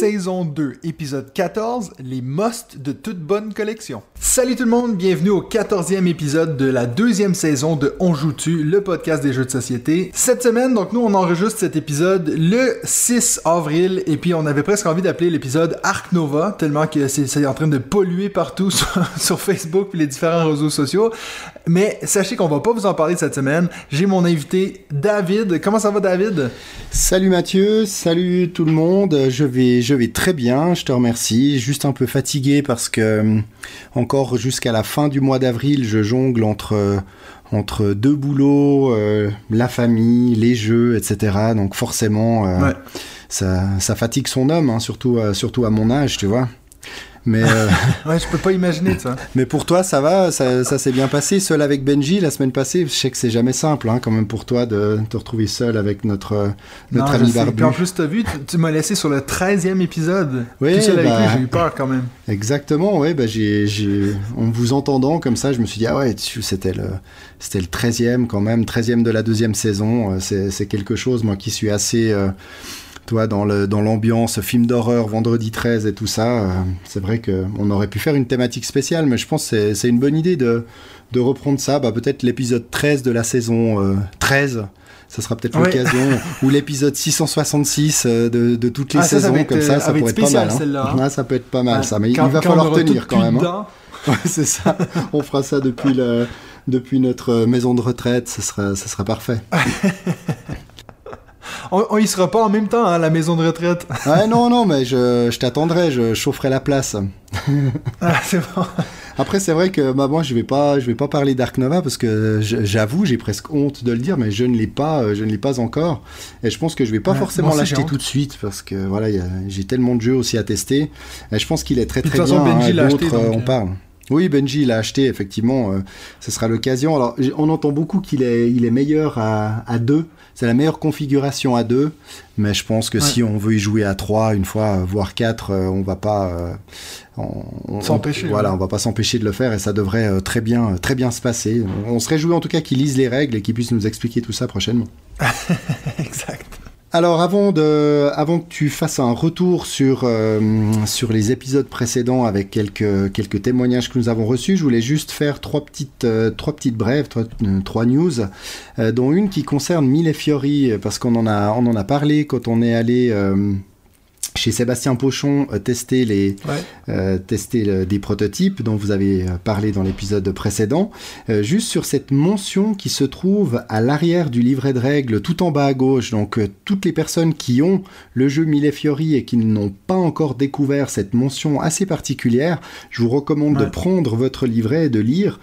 Saison 2, épisode 14, les musts de toute bonne collection. Salut tout le monde, bienvenue au 14e épisode de la deuxième saison de On joue-tu, le podcast des jeux de société. Cette semaine, donc nous on enregistre cet épisode le 6 avril et puis on avait presque envie d'appeler l'épisode Arc Nova, tellement que c'est en train de polluer partout sur, sur Facebook et les différents réseaux sociaux. Mais sachez qu'on va pas vous en parler cette semaine. J'ai mon invité David. Comment ça va David? Salut Mathieu, salut tout le monde. Je vais, je vais très bien, je te remercie. Juste un peu fatigué parce que euh, encore jusqu'à la fin du mois d'avril, je jongle entre euh, entre deux boulots, euh, la famille, les jeux, etc. Donc forcément, euh, Ouais. ça, ça fatigue son homme, hein, surtout, euh, surtout à mon âge, tu vois. Mais, euh, Ouais, je peux pas imaginer ça. mais pour toi, ça va, ça, ça s'est bien passé. Seul avec Benji la semaine passée, je sais que c'est jamais simple, hein, quand même pour toi de te retrouver seul avec notre, euh, notre Non, ami barbu. Puis en plus, t'as vu, tu, tu m'as laissé sur le 13e épisode. Oui, Tout seul avec bah. lui, j'ai eu peur quand même. Exactement, ouais, bah j'ai, j'ai, en vous entendant comme ça, je me suis dit, ah ouais, c'était le, c'était le 13e quand même, 13e de la deuxième saison, euh, c'est, c'est quelque chose, moi qui suis assez, euh, toi, dans, le, dans l'ambiance film d'horreur, vendredi 13 et tout ça, euh, c'est vrai qu'on aurait pu faire une thématique spéciale, mais je pense que c'est, une bonne idée de, de reprendre ça, bah peut-être l'épisode 13 de la saison euh, 13. Ça sera peut-être Ouais. l'occasion, ou l'épisode 666 euh, de, de toutes les Ah, ça, ça saisons, va être, comme ça, euh, ça ça pourrait être être pas spécial, mal. hein. celle-là, hein. Ah, ça peut être pas mal, ça, mais il va falloir tenir quand même. hein. Ouais, c'est ça. On fera ça depuis, le, depuis notre euh, maison de retraite, ce sera, ce sera parfait. On, on y sera pas en même temps hein, à la maison de retraite. Ouais, non, non, mais je, je t'attendrai, je chaufferai la place. Ah, c'est bon. Après, c'est vrai que bah, moi, je vais pas, je vais pas parler d'Ark Nova parce que j'avoue, j'ai presque honte de le dire, mais je ne l'ai pas, euh, je ne l'ai pas encore. Et je pense que je vais pas Ouais, forcément l'acheter tout de suite parce que voilà, j'ai tellement de jeux aussi à tester. Et je pense qu'il est très Puis de très toute façon. Benji hein, l'a acheté, euh, donc, on euh. parle. Oui, Benji l'a acheté, effectivement. euh, ce sera l'occasion. Alors, on entend beaucoup qu'il est, il est meilleur à, à deux. C'est la meilleure configuration à deux. Mais je pense que Ouais. si on veut y jouer à trois, une fois, voire quatre, euh, on va pas. euh, S'empêcher, Voilà, ouais. on va pas s'empêcher de le faire et ça devrait euh, très bien, très bien se passer. On se réjouit en tout cas qu'il lise les règles et qu'il puisse nous expliquer tout ça prochainement. exact. Alors avant de, avant que tu fasses un retour sur euh, sur les épisodes précédents avec quelques quelques témoignages que nous avons reçus, je voulais juste faire trois petites euh, trois petites brèves, trois, euh, trois news, euh, dont une qui concerne Mille Fiori parce qu'on en a on en a parlé quand on est allé chez Sébastien Pochon euh, tester les Ouais. euh, tester le- des prototypes dont vous avez euh, parlé dans l'épisode précédent. Euh, juste sur cette mention qui se trouve à l'arrière du livret de règles, tout en bas à gauche. Donc euh, toutes les personnes qui ont le jeu Mille Fiori et qui n'ont pas encore découvert cette mention assez particulière, je vous recommande de prendre votre livret et de lire.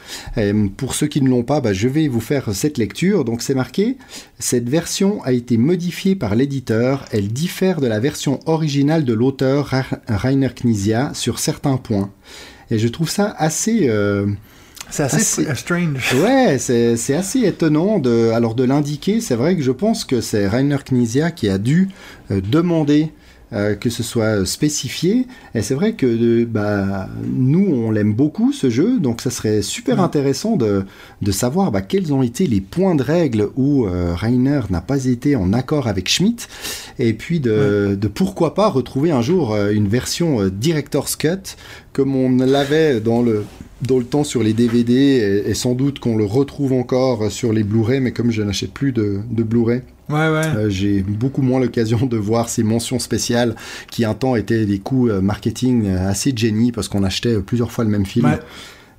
Pour ceux qui ne l'ont pas, bah, je vais vous faire cette lecture. Donc c'est marqué, cette version a été modifiée par l'éditeur. Elle diffère de la version originale de l'auteur Ra- Rainer Knizia sur certains points. Et je trouve ça assez... euh, C'est assez, strange. Ouais, c'est c'est assez étonnant de, alors de l'indiquer. C'est vrai que je pense que c'est Rainer Knizia qui a dû euh, demander euh, que ce soit spécifié. Et c'est vrai que euh, bah, nous, on l'aime beaucoup ce jeu, donc ça serait super Ouais. intéressant de, de savoir bah, quels ont été les points de règle où euh, Rainer n'a pas été en accord avec Schmidt, et puis de, de pourquoi pas retrouver un jour euh, une version Director's Cut comme on l'avait dans le dans le temps sur les DVD et, et sans doute qu'on le retrouve encore sur les Blu-ray, mais comme je n'achète plus de, de Blu-ray, Ouais, ouais. euh, j'ai beaucoup moins l'occasion de voir ces mentions spéciales qui un temps étaient des coups euh, marketing euh, assez génie parce qu'on achetait plusieurs fois le même film. Ouais.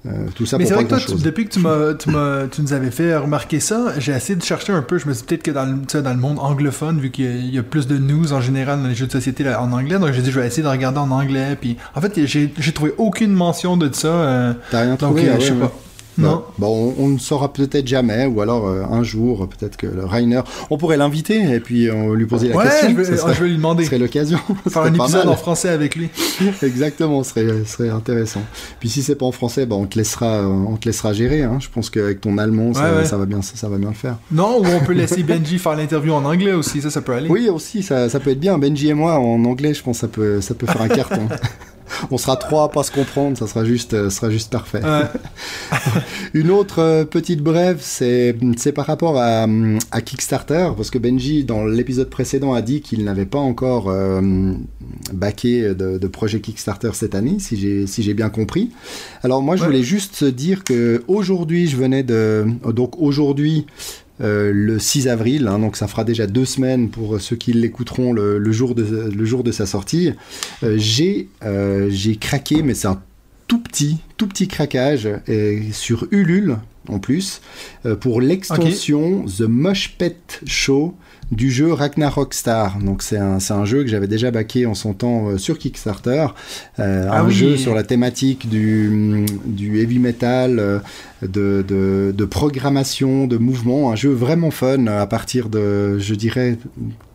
Euh, tout ça Mais c'est vrai que toi, tu- depuis que tu, m'as, tu, m'as- tu nous avais fait remarquer ça, j'ai essayé de chercher un peu. Je me suis dit peut-être que dans le, dans monde anglophone, vu qu'il y a, il y a plus de news en général dans les jeux de société là, en anglais, donc j'ai dit je vais essayer de regarder en anglais. Puis en fait, j'ai, j'ai trouvé aucune mention de ça. euh, T'as rien donc trouvé euh, ah ouais, je sais ouais. pas. Non. Bon, on, on ne saura peut-être jamais, ou alors euh, un jour, peut-être que le Rainer, on pourrait l'inviter et puis on lui poser la Ouais, question. je vais, serait, je vais lui demander. ce serait l'occasion. Faire un épisode en français avec lui. Exactement, ce serait, intéressant. Puis si c'est pas en français, bah, on te laissera, on te laissera gérer. Hein. Je pense qu'avec ton allemand, ça, Ouais, ouais. ça va bien, ça, ça va bien le faire. Non, ou on peut laisser Benji faire l'interview en anglais aussi, ça, ça peut aller. Oui, aussi, ça, ça peut être bien. Benji et moi, en anglais, je pense que ça peut, ça peut faire un carton. On sera trois à pas se comprendre, ça sera juste, euh, sera juste parfait. Ouais. Une autre euh, petite brève, c'est par rapport à, hum, à Kickstarter, parce que Benji, dans l'épisode précédent, a dit qu'il n'avait pas encore euh, backé de, de projet Kickstarter cette année, si j'ai si bien compris. Alors moi, je Ouais. voulais juste dire que aujourd'hui, je venais de donc aujourd'hui. Euh, le 6 avril, hein, donc ça fera déjà deux semaines pour ceux qui l'écouteront le, le jour de, le jour de sa sortie. Euh, j'ai euh, j'ai craqué, mais c'est un tout petit, tout petit craquage et sur Ulule en plus pour l'extension The Mosh Pet Show du jeu Ragnarok Star. Donc c'est un, un jeu que j'avais déjà baqué en son temps euh, sur Kickstarter. Euh, Ah un oui. jeu sur la thématique du, du heavy metal, euh, de, de, de programmation, de mouvement. Un jeu vraiment fun à partir de, je dirais,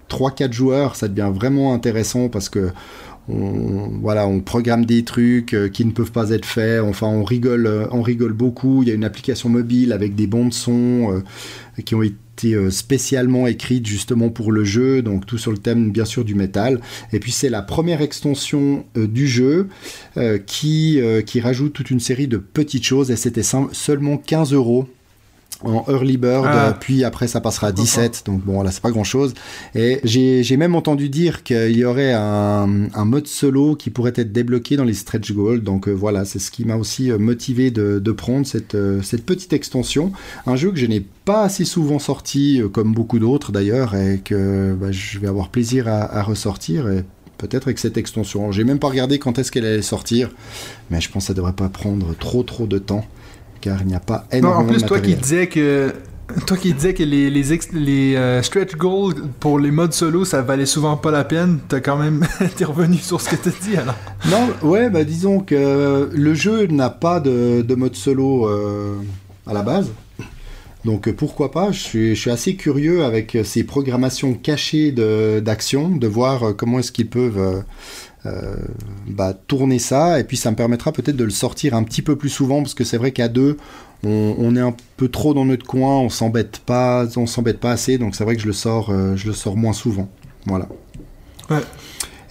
3-4 joueurs. Ça devient vraiment intéressant parce que on, voilà, on programme des trucs qui ne peuvent pas être faits. Enfin, on rigole, on rigole beaucoup. Il y a une application mobile avec des son euh, qui ont été euh, spécialement écrites justement pour le jeu. Donc tout sur le thème bien sûr du métal. Et puis c'est la première extension euh, du jeu euh, qui qui rajoute toute une série de petites choses. Et c'était seulement 15 euros en early bird, Ah. euh, puis après ça passera à 17, donc bon là c'est pas grand chose. Et j'ai même entendu dire qu'il y aurait un, un mode solo qui pourrait être débloqué dans les stretch goals, donc euh, voilà, c'est ce qui m'a aussi euh, motivé de, de prendre cette, euh, cette petite extension. Un jeu que je n'ai pas assez souvent sorti, comme beaucoup d'autres d'ailleurs, et que bah, je vais avoir plaisir à, à ressortir. Et Peut-être avec cette extension. J'ai même pas regardé quand est-ce qu'elle allait sortir, mais je pense que ça devrait pas prendre trop trop de temps, car il n'y a pas Non, énormément en plus, de toi qui disais que. Toi qui disais que les, les, ex- les euh, stretch goals pour les modes solo, ça valait souvent pas la peine, t'as quand même été revenu sur ce que t'as dit alors. Non, ouais, bah disons que le jeu n'a pas de, de mode solo euh, à la base. Donc pourquoi pas, je suis, je suis assez curieux avec ces programmations cachées de- d'action, de, voir euh, comment est-ce qu'ils peuvent bah, tourner ça, et puis ça me permettra peut-être de le sortir un petit peu plus souvent, parce que c'est vrai qu'à deux, on, on est un peu trop dans notre coin, on s'embête pas, on s'embête pas assez, donc c'est vrai que je le sors, euh, je le sors moins souvent. Voilà. Ouais.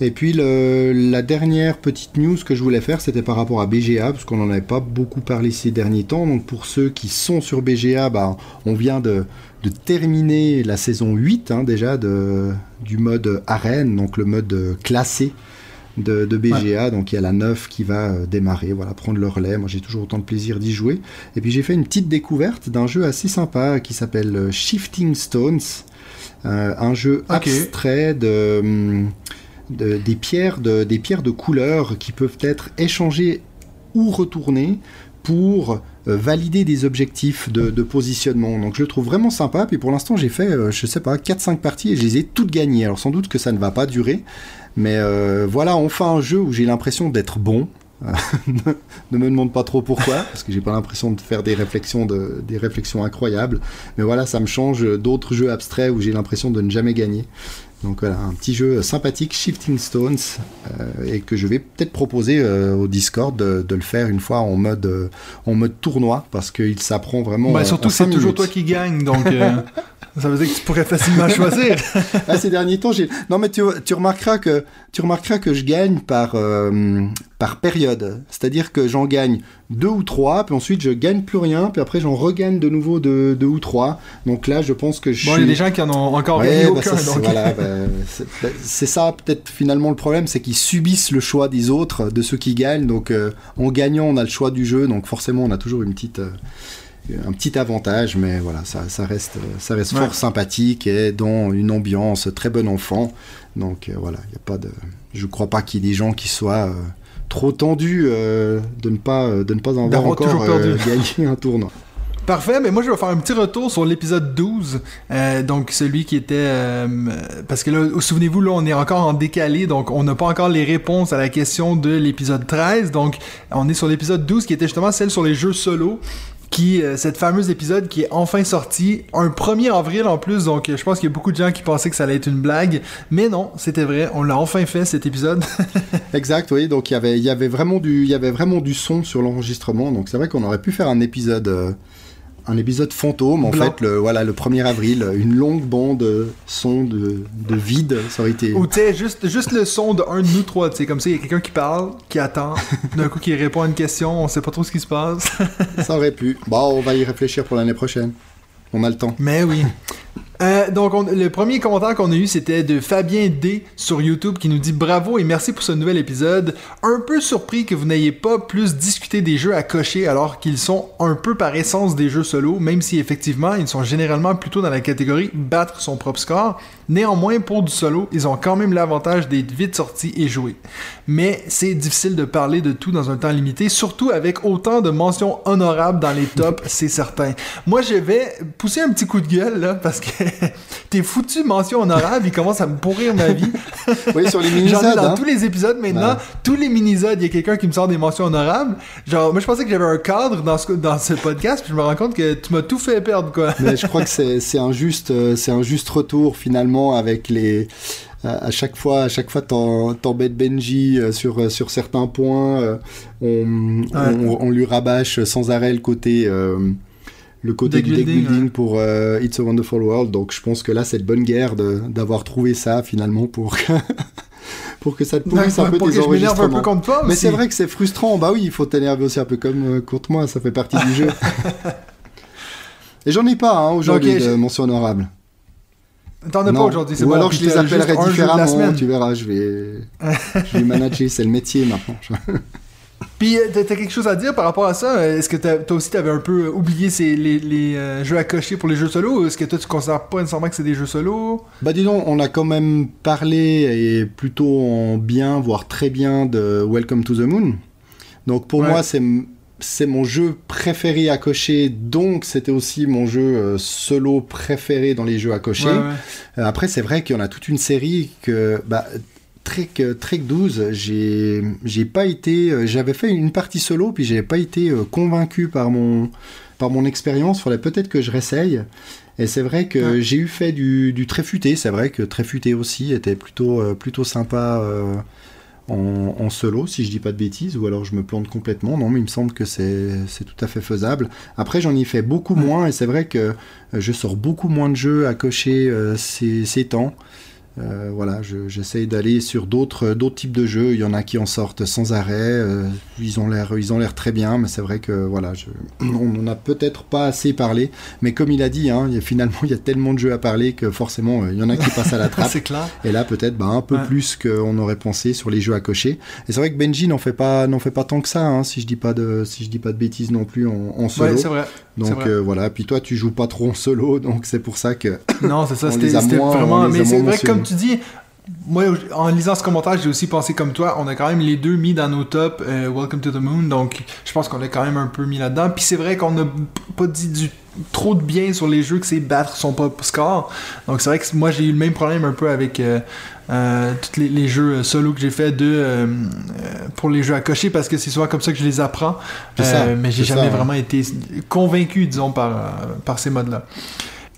Et puis le- la dernière petite news que je voulais faire, c'était par rapport à BGA, parce qu'on n'en avait pas beaucoup parlé ces derniers temps. Donc pour ceux qui sont sur BGA, bah, on vient de, de terminer la saison 8 hein, déjà de, du mode arène, donc le mode euh, classé de, de BGA. Donc il y a la 9 qui va euh, démarrer, voilà, prendre le relais. Moi j'ai toujours autant de plaisir d'y jouer. Et puis j'ai fait une petite découverte d'un jeu assez sympa qui s'appelle euh, Shifting Stones. Euh, un jeu abstrait de, hum, de- des, pierres de, des pierres de couleur qui peuvent être échangées ou retournées pour valider des objectifs de, de positionnement. Donc je le trouve vraiment sympa. Puis pour l'instant, j'ai fait, je sais pas, 4-5 parties et je les ai toutes gagnées. Alors sans doute que ça ne va pas durer. Mais euh, voilà, enfin un jeu où j'ai l'impression d'être bon. ne me demande pas trop pourquoi, parce que j'ai pas l'impression de faire des réflexions, de, des réflexions incroyables. Mais voilà, ça me change d'autres jeux abstraits où j'ai l'impression de ne jamais gagner. Donc voilà, un petit jeu sympathique, Shifting Stones, euh, et que je vais peut-être proposer euh, au Discord de, de le faire une fois en mode, euh, en mode tournoi, parce qu'il s'apprend vraiment. Bah, surtout, c'est toujours toi qui gagne, donc euh, ça veut dire que tu pourrais facilement choisir. Ah, ces derniers temps, j'ai. Non, mais tu, tu remarqueras que tu remarqueras que je gagne par euh, par période. C'est-à-dire que j'en gagne deux ou trois, puis ensuite je gagne plus rien, puis après j'en regagne de nouveau deux, deux ou trois. Donc là, je pense que je Bon, il y a des gens qui en ont encore Ouais, gagné bah, aucun, ça, c'est- donc. voilà, bah, c'est c'est ça peut-être finalement le problème, c'est qu'ils subissent le choix des autres, de ceux qui gagnent. Donc euh, en gagnant, on a le choix du jeu, donc forcément on a toujours une petite, euh, un petit avantage, mais voilà, ça, ça reste, ça reste Ouais. fort sympathique et dans une ambiance très bon enfant. Donc euh, voilà, il a pas de, je crois pas qu'il y ait des gens qui soient euh, trop tendus euh, de ne pas, de ne pas avoir D'avoir encore gagné un tournoi. Parfait, mais moi je vais faire un petit retour sur l'épisode 12, euh, donc celui qui était... euh, parce que là, souvenez-vous, là on est encore en décalé, donc on n'a pas encore les réponses à la question de l'épisode 13, donc on est sur l'épisode 12 qui était justement celle sur les jeux solo. Qui euh, cette fameuse épisode qui est enfin sorti un 1er avril en plus donc euh, je pense qu'il y a beaucoup de gens qui pensaient que ça allait être une blague mais non c'était vrai on l'a enfin fait cet épisode Exact, oui. Donc il y avait, il y avait vraiment du, y avait vraiment du son sur l'enregistrement. Donc c'est vrai qu'on aurait pu faire un épisode, euh, un épisode fantôme. En Blanc. fait, le, voilà, le 1er avril, une longue bande son de, de vide. Ça aurait été. ou tu sais juste juste le son de un de nous trois tu sais comme ça il y a quelqu'un qui parle qui attend d'un coup qui répond à une question on sait pas trop ce qui se passe Ça aurait pu. Bon, on va y réfléchir pour l'année prochaine. On a le temps. Mais oui. Euh, donc, on- le premier commentaire qu'on a eu, c'était de Fabien D sur YouTube qui nous dit bravo et merci pour ce nouvel épisode. Un peu surpris que vous n'ayez pas plus discuté des jeux à cocher alors qu'ils sont un peu par essence des jeux solo, même si effectivement ils sont généralement plutôt dans la catégorie battre son propre score. Néanmoins, pour du solo, ils ont quand même l'avantage d'être vite sortis et joués. Mais c'est difficile de parler de tout dans un temps limité, surtout avec autant de mentions honorables dans les tops, c'est certain. Moi, je vais pousser un petit coup de gueule, là, parce que tes foutues mentions honorables, ils commencent à me pourrir ma vie. Oui, sur les J'en ai dans hein. tous les épisodes maintenant. Tous les mini-sodes, il y a quelqu'un qui me sort des mentions honorables. Genre, moi, je pensais que j'avais un cadre dans ce, dans ce podcast, puis je me rends compte que tu m'as tout fait perdre, quoi. Mais je crois que c'est c'est un juste, euh, c'est un juste retour finalement avec les. À chaque fois, à chaque fois, t'embêtes Benji euh, sur euh, sur certains points. euh, on, on, on lui rabâche sans arrêt le côté. euh, le côté Deck du deck building, building ouais. pour euh, It's a Wonderful World, donc je pense que là c'est de bonne guerre d'avoir trouvé ça finalement pour pour que ça te pourrisse un peu tes un peu enregistrements. contre toi Mais c'est vrai que c'est frustrant. Bah oui, il faut t'énerver aussi un peu comme euh, contre moi, ça fait partie du jeu. Et j'en ai pas hein, aujourd'hui Ok, de mention honorable. T'en as pas aujourd'hui, c'est Ou bon. alors je les appellerai différemment. Tu verras, je vais, je vais manager, c'est le métier maintenant. Puis euh, t'as quelque chose à dire par rapport à ça? Est-ce que toi aussi t'avais un peu oublié ces, les, les, euh, jeux à cocher pour les jeux solo? Est-ce que toi tu considères pas nécessairement que c'est des jeux solo? Bah disons, on a quand même parlé et plutôt en bien, voire très bien de Welcome to the Moon. Donc pour Ouais. moi, c'est c'est mon jeu préféré à cocher, donc c'était aussi mon jeu euh, solo préféré dans les jeux à cocher. Ouais, ouais. Euh, Après, c'est vrai qu'il y en a toute une série que. Bah, Trek, Trek 12, j'ai pas été. euh, J'avais fait une partie solo, puis j'avais pas été convaincu par mon, par mon expérience. Faudrait peut-être que je réessaye. Et c'est vrai que Ouais. j'ai eu fait du, du Tréfuté. C'est vrai que Tréfuté aussi était plutôt, plutôt sympa euh, en, en solo, si je dis pas de bêtises, ou alors je me plante complètement. Non, mais il me semble que c'est c'est tout à fait faisable. Après, j'en ai fait beaucoup moins, et c'est vrai que euh, je sors beaucoup moins de jeux à cocher euh, ces, ces temps. Euh, voilà, je- j'essaye d'aller sur d'autres types de jeux. Il y en a qui en sortent sans arrêt. euh, ils ont l'air ils ont l'air très bien, mais c'est vrai que voilà, je, on n'en a peut-être pas assez parlé. Mais comme il a dit, hein, il y a- finalement il y a tellement de jeux à parler que forcément euh, il y en a qui passent à la trappe. clair. Et là, peut-être bah, un peu Ouais. plus qu'on aurait pensé sur les jeux à cocher. Et c'est vrai que Benji n'en fait pas, n'en fait pas tant que ça, hein, si je dis pas de, si je dis pas de bêtises non plus en, en solo. Ouais, c'est vrai. Donc euh, voilà. Puis toi, tu joues pas trop en solo, donc c'est pour ça que. Non, c'est ça, c'était vraiment. Mais c'est vrai que comme tu dis, moi, en lisant ce commentaire, j'ai aussi pensé comme toi. On a quand même les deux mis dans nos tops euh, Welcome to the Moon, donc je pense qu'on l'a quand même un peu mis là-dedans. Puis c'est vrai qu'on n'a pas dit du trop de bien sur les jeux que c'est battre son propre score. Donc c'est vrai que moi j'ai eu le même problème un peu avec euh, euh, tous les, les jeux solo que j'ai fait de euh, pour les jeux à cocher parce que c'est souvent comme ça que je les apprends. Ça, mais j'ai jamais ça. vraiment été convaincu, disons, par, par ces modes-là.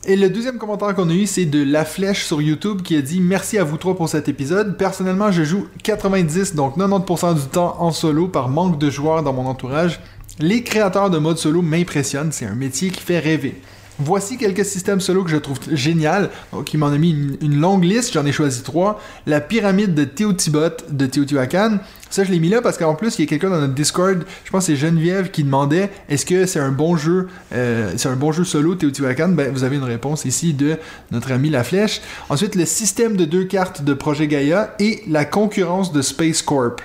Et le deuxième commentaire qu'on a eu, c'est de La Flèche sur YouTube qui a dit Merci à vous trois pour cet épisode. Personnellement, je joue 90, donc 90% du temps en solo par manque de joueurs dans mon entourage. Les créateurs de mode solo m'impressionnent, c'est un métier qui fait rêver. Voici quelques systèmes solo que je trouve génial. Donc, il m'en a mis une, longue liste, j'en ai choisi trois. La pyramide de Teotibot de Teotihuacan. Ça, je l'ai mis là parce qu'en plus, il y a quelqu'un dans notre Discord, je pense que c'est Geneviève, qui demandait est-ce que c'est un bon jeu, euh, c'est un bon jeu solo Teotihuacan? Ben, vous avez une réponse ici de notre ami La Flèche. Ensuite, le système de deux cartes de Projet Gaia et la concurrence de Space Corp.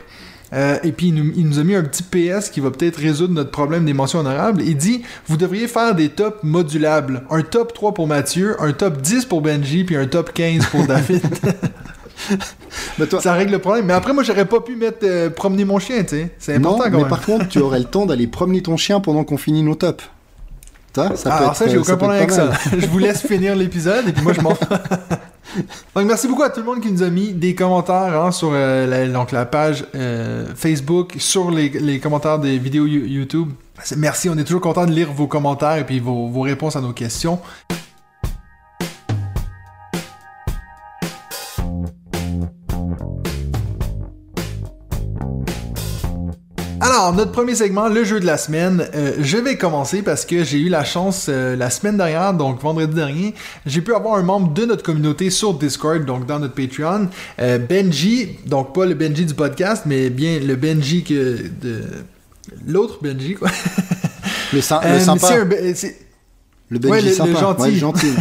Euh, et puis il nous, il nous a mis un petit PS qui va peut-être résoudre notre problème des mentions honorables. Il dit Vous devriez faire des tops modulables. Un top 3 pour Mathieu, un top 10 pour Benji, puis un top 15 pour David. Mais toi, Ça règle le problème. Mais après, moi, j'aurais pas pu mettre euh, promener mon chien, tu sais. C'est non, important quand mais même. par contre, tu aurais le temps d'aller promener ton chien pendant qu'on finit nos tops. Ça, ça peut Alors ça, j'ai euh, aucun problème avec ça. je vous laisse finir l'épisode et puis moi je m'en. donc merci beaucoup à tout le monde qui nous a mis des commentaires hein, sur euh, la, donc, la page euh, Facebook, sur les, les commentaires des vidéos You- YouTube. Merci, on est toujours content de lire vos commentaires et puis vos, vos réponses à nos questions. Alors, notre premier segment, le jeu de la semaine. Euh, je vais commencer parce que j'ai eu la chance euh, la semaine dernière, donc vendredi dernier, j'ai pu avoir un membre de notre communauté sur Discord, donc dans notre Patreon, euh, Benji, donc pas le Benji du podcast, mais bien le Benji que de l'autre Benji quoi. Le, le sympa, un le Benji ouais, le- le sympa, gentil. Ouais, le gentil.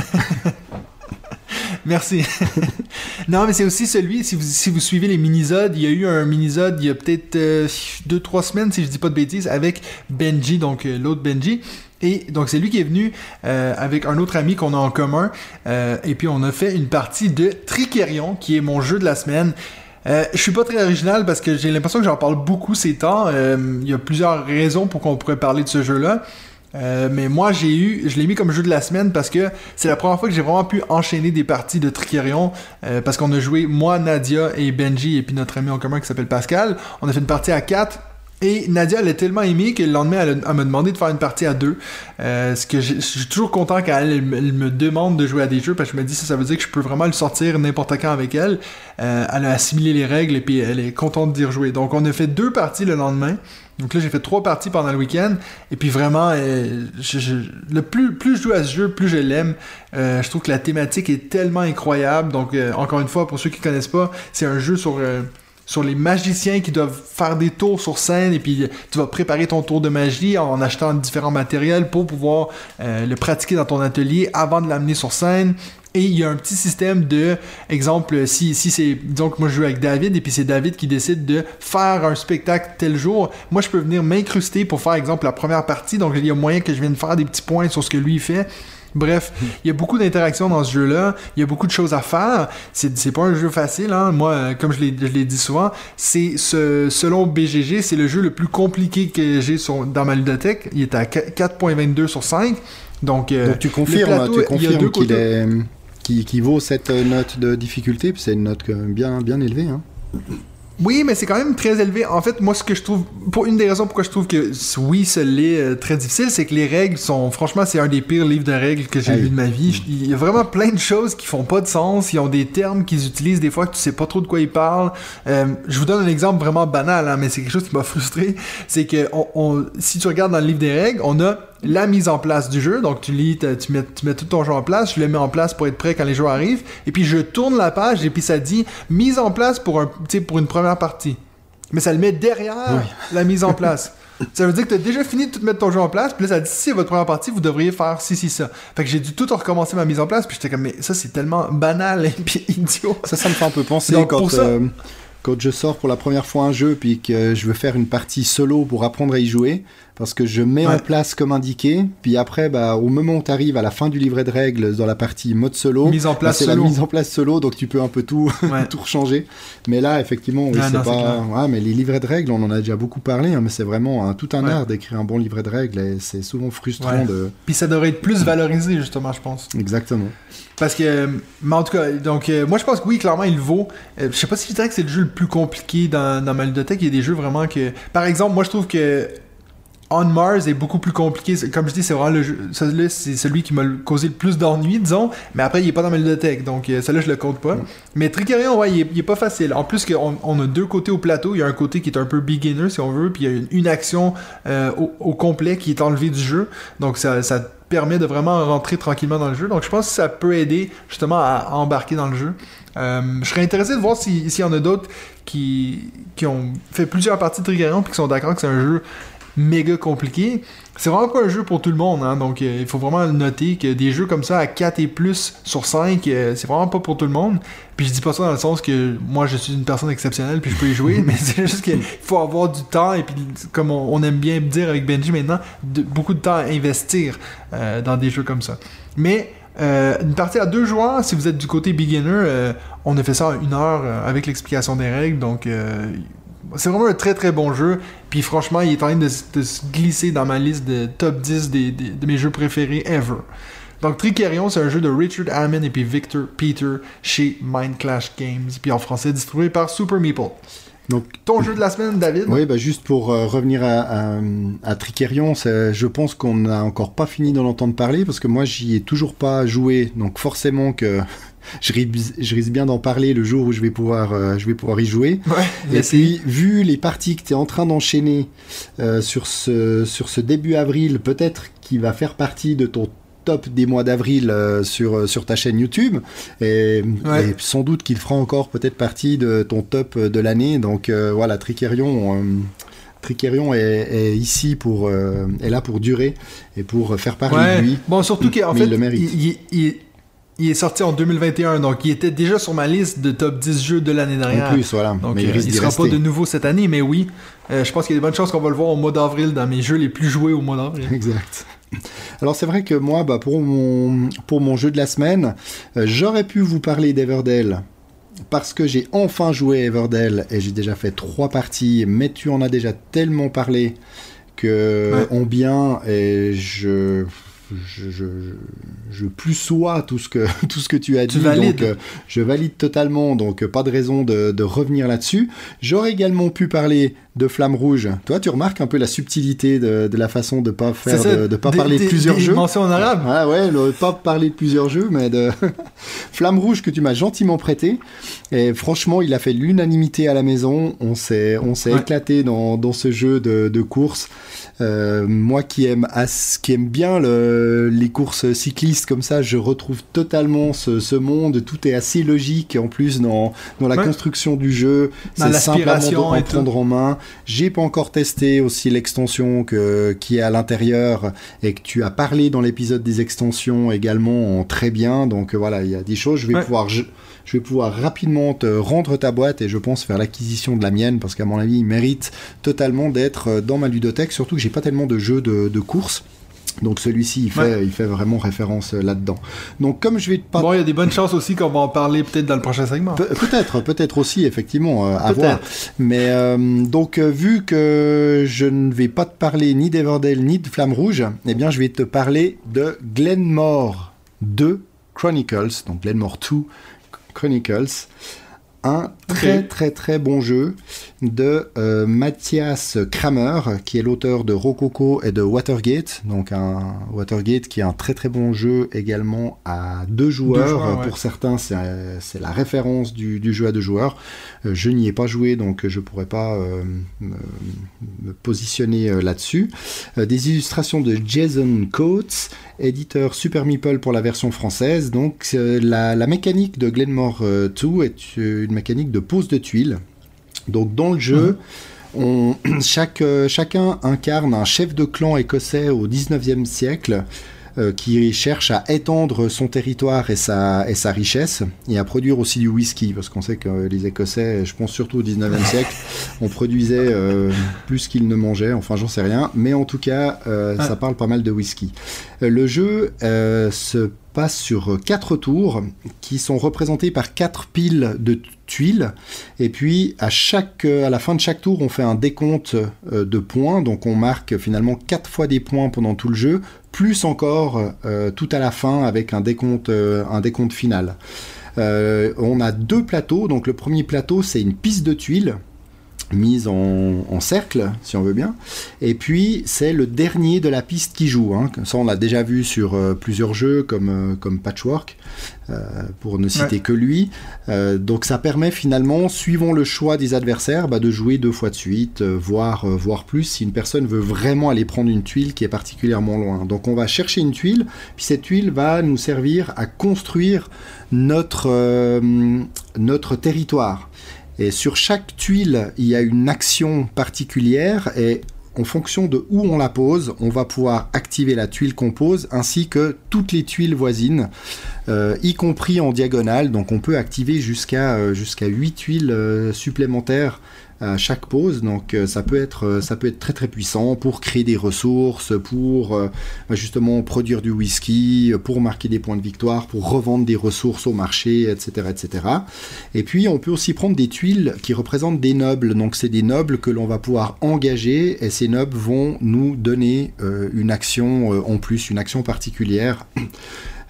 Merci. non, mais c'est aussi celui, si vous, si vous suivez les minisodes, il y a eu un minisode il y a peut-être 2-3 semaines, si je dis pas de bêtises, avec Benji, donc euh, l'autre Benji. Et donc c'est lui qui est venu euh, avec un autre ami qu'on a en commun. euh, et puis on a fait une partie de Tricerion, qui est mon jeu de la semaine. Euh, je suis pas très original parce que j'ai l'impression que j'en parle beaucoup ces temps. Euh, Il y a plusieurs raisons pour qu'on pourrait parler de ce jeu-là. Euh, mais moi, j'ai eu, je l'ai mis comme jeu de la semaine parce que c'est la première fois que j'ai vraiment pu enchaîner des parties de Tricerion. euh, parce qu'on a joué, moi, Nadia et Benji, et puis notre ami en commun qui s'appelle Pascal. On a fait une partie à 4. Et Nadia, elle a tellement aimé que le lendemain, elle, elle m'a demandé de faire une partie à deux. Euh, ce que je suis toujours content quand elle, me- demande de jouer à des jeux parce que je me dis ça, ça veut dire que je peux vraiment le sortir n'importe quand avec elle. Euh, elle a assimilé les règles et puis elle est contente d'y rejouer. Donc on a fait deux parties le lendemain. Donc là j'ai fait trois parties pendant le week-end et puis vraiment euh, le plus plus je joue à ce jeu plus je l'aime. Je trouve que la thématique est tellement incroyable. Donc encore une fois pour ceux qui connaissent pas, c'est un jeu sur sur les magiciens qui doivent faire des tours sur scène et puis euh, tu vas préparer ton tour de magie en achetant différents matériels pour pouvoir euh, le pratiquer dans ton atelier avant de l'amener sur scène. Et il y a un petit système de, exemple, si, si c'est, disons que moi je joue avec David et puis c'est David qui décide de faire un spectacle tel jour, moi je peux venir m'incruster pour faire, exemple, la première partie, donc il y a moyen que je vienne faire des petits points sur ce que lui fait. Bref, il y a beaucoup d'interactions dans ce jeu-là. Il y a beaucoup de choses à faire. C'est, pas un jeu facile, hein. Moi, euh, comme je l'ai, dit souvent, c'est ce, selon BGG, c'est le jeu le plus compliqué que j'ai sur, dans ma ludothèque. Il est à 4.22 sur 5. Donc, euh, Donc tu confirmes, plateau, tu confirmes qu'il est, vaut cette euh, note de difficulté, puis c'est une note euh, bien, bien élevée. Hein. Oui, mais c'est quand même très élevé. En fait, moi, ce que je trouve, pour une des raisons pourquoi je trouve que oui, ce l'est euh, très difficile, c'est que les règles sont, franchement, c'est un des pires livres de règles que j'ai Hey. vu de ma vie. Il y a vraiment plein de choses qui font pas de sens. Ils ont des termes qu'ils utilisent des fois que tu sais pas trop de quoi ils parlent. Euh, je vous donne un exemple vraiment banal, hein, mais c'est quelque chose qui m'a frustré. C'est que on, on- si tu regardes dans le livre des règles, on a la mise en place du jeu. Donc tu lis, tu mets, tu mets tout ton jeu en place, je le mets en place pour être prêt quand les joueurs arrivent. Et puis je tourne la page et puis ça dit mise en place pour un, pour une première partie. Mais ça le met derrière la mise en place. Ça veut dire que tu as déjà fini de tout mettre ton jeu en place, puis là ça dit si c'est votre première partie, vous devriez faire ci, ci, ça. Fait que j'ai dû tout recommencer ma mise en place, puis j'étais comme mais ça c'est tellement banal et puis idiot. Ça, ça me fait un peu penser Donc, quand, pour ça- euh, quand je sors pour la première fois un jeu, puis que je veux faire une partie solo pour apprendre à y jouer, parce que je mets en place comme indiqué, puis après, bah, au moment où tu arrives à la fin du livret de règles dans la partie mode solo, Mise en bah, place c'est la solo. mise en place solo, donc tu peux un peu tout, Ouais. tout rechanger. Mais là, effectivement, oui, Ah c'est pas. Ouais, mais les livrets de règles, on en a déjà beaucoup parlé, hein, mais c'est vraiment tout un art d'écrire un bon livret de règles, et c'est souvent frustrant de. Puis ça devrait être plus valorisé justement, je pense. Exactement. Parce que, mais en tout cas, donc euh, moi je pense que oui, clairement il vaut. Euh, je sais pas si je dirais que c'est le jeu le plus compliqué dans, dans ma ludothèque. Il y a des jeux vraiment que. Par exemple, moi je trouve que On Mars est beaucoup plus compliqué. Comme je dis, c'est vraiment le jeu. Celui-là, c'est celui qui m'a causé le plus d'ennui, disons. Mais après, il est pas dans ma ludothèque. Donc, euh, celui-là, je le compte pas. Mais Tricarion, ouais, il est, pas facile. En plus, on a deux côtés au plateau. Il y a un côté qui est un peu beginner, si on veut. Puis il y a une, action euh, au, complet qui est enlevée du jeu. Donc, ça, permet de vraiment rentrer tranquillement dans le jeu. Donc, je pense que ça peut aider justement à, embarquer dans le jeu. Euh, je serais intéressé de voir si- s'il y en a d'autres qui, qui ont fait plusieurs parties de Trigarion puis qui sont d'accord que c'est un jeu méga compliqué. C'est vraiment pas un jeu pour tout le monde, hein, donc euh, il faut vraiment noter que des jeux comme ça à 4 et plus sur 5, euh, c'est vraiment pas pour tout le monde. Puis je dis pas ça dans le sens que moi je suis une personne exceptionnelle puis je peux y jouer, mais c'est juste qu'il faut avoir du temps et puis comme on, on aime bien dire avec Benji maintenant, de- beaucoup de temps à investir euh, dans des jeux comme ça. Mais euh, une partie à deux joueurs, si vous êtes du côté beginner, euh, on a fait ça en une heure euh, avec l'explication des règles, donc euh, c'est vraiment un très très bon jeu. Puis franchement, il est en train de, se glisser dans ma liste de top 10 des- des- de mes jeux préférés ever. Donc Tricarion, c'est un jeu de Richard Hammond et puis Victor Peter chez Mind Clash Games, puis en français distribué par Super Meeple. Donc, ton jeu de la semaine, David? Oui, bah juste pour euh, revenir à, à, à Tricerion, je pense qu'on n'a encore pas fini d'en entendre parler parce que moi, j'y ai toujours pas joué. Donc, forcément que je, risque, je risque bien d'en parler le jour où je vais pouvoir, euh, je vais pouvoir y jouer. Ouais, Et puis, vu les parties que tu es en train d'enchaîner euh, sur, ce, sur ce début avril, peut-être qu'il va faire partie de ton top des mois d'avril euh, sur, sur ta chaîne YouTube. Et, Ouais. et sans doute qu'il fera encore peut-être partie de ton top de l'année. Donc voilà, Tricerion. Tricerion est, est ici pour euh, est là pour durer et pour faire parler Ouais. de lui. Bon, surtout qu'en Mais fait, il le mérite. il, il- il- est sorti en 2021, donc il était déjà sur ma liste de top 10 jeux de l'année dernière. En plus, voilà. Donc, mais euh, il il d'y sera rester. pas de nouveau cette année, mais oui, euh, je pense qu'il y a de bonnes chances qu'on va le voir au mois d'avril dans mes jeux les plus joués au mois d'avril. Exact. Alors c'est vrai que moi, bah, pour, mon, pour mon jeu de la semaine, euh, j'aurais pu vous parler d'Everdell parce que j'ai enfin joué à Everdell et j'ai déjà fait trois parties, mais tu en as déjà tellement parlé que Ouais. en bien et je je, je, plus sois tout ce que tout ce que tu as Tu dit valides. donc euh, je valide totalement donc euh, pas de raison de, de revenir là-dessus j'aurais également pu parler de Flamme Rouge toi tu remarques un peu la subtilité de, de la façon de pas faire ça, de, de pas des- parler de plusieurs des jeux mentions en arabe. ah ouais, pas parler de plusieurs jeux, mais de Flamme Rouge que tu m'as gentiment prêté. Et franchement, il a fait l'unanimité à la maison. On s'est, on s'est Ouais. éclaté dans, dans ce jeu de, de course. Euh, moi qui aime, as- qui aime bien le- les courses cyclistes comme ça, je retrouve totalement ce, ce monde. Tout est assez logique en plus dans, dans la Ouais. construction du jeu. C'est simple à en prendre en main. J'ai pas encore testé aussi l'extension que, qui est à l'intérieur et que tu as parlé dans l'épisode des extensions également en très bien. Donc voilà, il y a des choses. Je vais Ouais. pouvoir, je, je vais pouvoir rapidement te rendre ta boîte et je pense faire l'acquisition de la mienne parce qu'à mon avis, il mérite totalement d'être euh, dans ma ludothèque. Surtout que j'ai pas tellement de jeux de, de course. Donc celui-ci, il fait, il fait vraiment référence euh, là-dedans. Donc comme je vais pas Bon, il y a des bonnes chances aussi qu'on va en parler peut-être dans le prochain segment. Pe- Peut-être, peut-être aussi, effectivement, euh, à voir. Mais euh, donc, vu que je ne vais pas te parler ni d'Everdale ni de Flamme Rouge, eh bien, je vais te parler de Glenmore 2 Chronicles, donc Glenmore 2 Chronicles. Un très très très bon jeu de euh, Mathias Kramer, qui est l'auteur de Rococo et de Watergate. Donc un Watergate qui est un très très bon jeu également à deux joueurs. joueurs, ouais. Pour certains, c'est la référence du, du jeu à deux joueurs. Euh, je n'y ai pas joué, donc je pourrais pas euh, me, me positionner euh, là-dessus. Des illustrations de Jason Coates, éditeur Super Meeple pour la version française. Donc la, la mécanique de Glenmore euh, 2 est une mécanique de pose de tuiles. Donc dans le jeu, on, chaque, euh, chacun incarne un chef de clan écossais au 19e siècle euh, qui cherche à étendre son territoire et sa, et sa richesse et à produire aussi du whisky parce qu'on sait que les Écossais, je pense surtout au 19e siècle, on produisait euh, plus qu'ils ne mangeaient, enfin j'en sais rien, mais en tout cas euh, Ah. ça parle pas mal de whisky. Le jeu se sur quatre tours qui sont représentés par quatre piles de tuiles. Et puis à chaque euh, à la fin de chaque tour on fait un décompte euh, de points. Donc on marque finalement quatre fois des points pendant tout le jeu plus encore euh, tout à la fin avec un décompte euh, un décompte final. Euh, on a deux plateaux. Donc le premier plateau c'est une piste de tuiles mise en, en cercle, si on veut bien. Et puis, c'est le dernier de la piste qui joue. hein. Ça, on l'a déjà vu sur euh, plusieurs jeux comme, euh, comme Patchwork, euh, pour ne citer Ouais. que lui. Euh, donc, ça permet finalement, suivant le choix des adversaires, bah, de jouer deux fois de suite, voire, voire plus, si une personne veut vraiment aller prendre une tuile qui est particulièrement loin. Donc, on va chercher une tuile, puis cette tuile va nous servir à construire notre, euh, notre territoire. Et sur chaque tuile, il y a une action particulière et en fonction de où on la pose, on va pouvoir activer la tuile qu'on pose ainsi que toutes les tuiles voisines, euh, y compris en diagonale. Donc on peut activer jusqu'à euh, jusqu'à 8 tuiles euh, supplémentaires à chaque pause. Donc euh, ça peut être euh, ça peut être très très puissant pour créer des ressources, pour euh, justement produire du whisky, pour marquer des points de victoire, pour revendre des ressources au marché, etc., etc. Et puis on peut aussi prendre des tuiles qui représentent des nobles. Donc c'est des nobles que l'on va pouvoir engager et ces nobles vont nous donner une action en plus, une action particulière.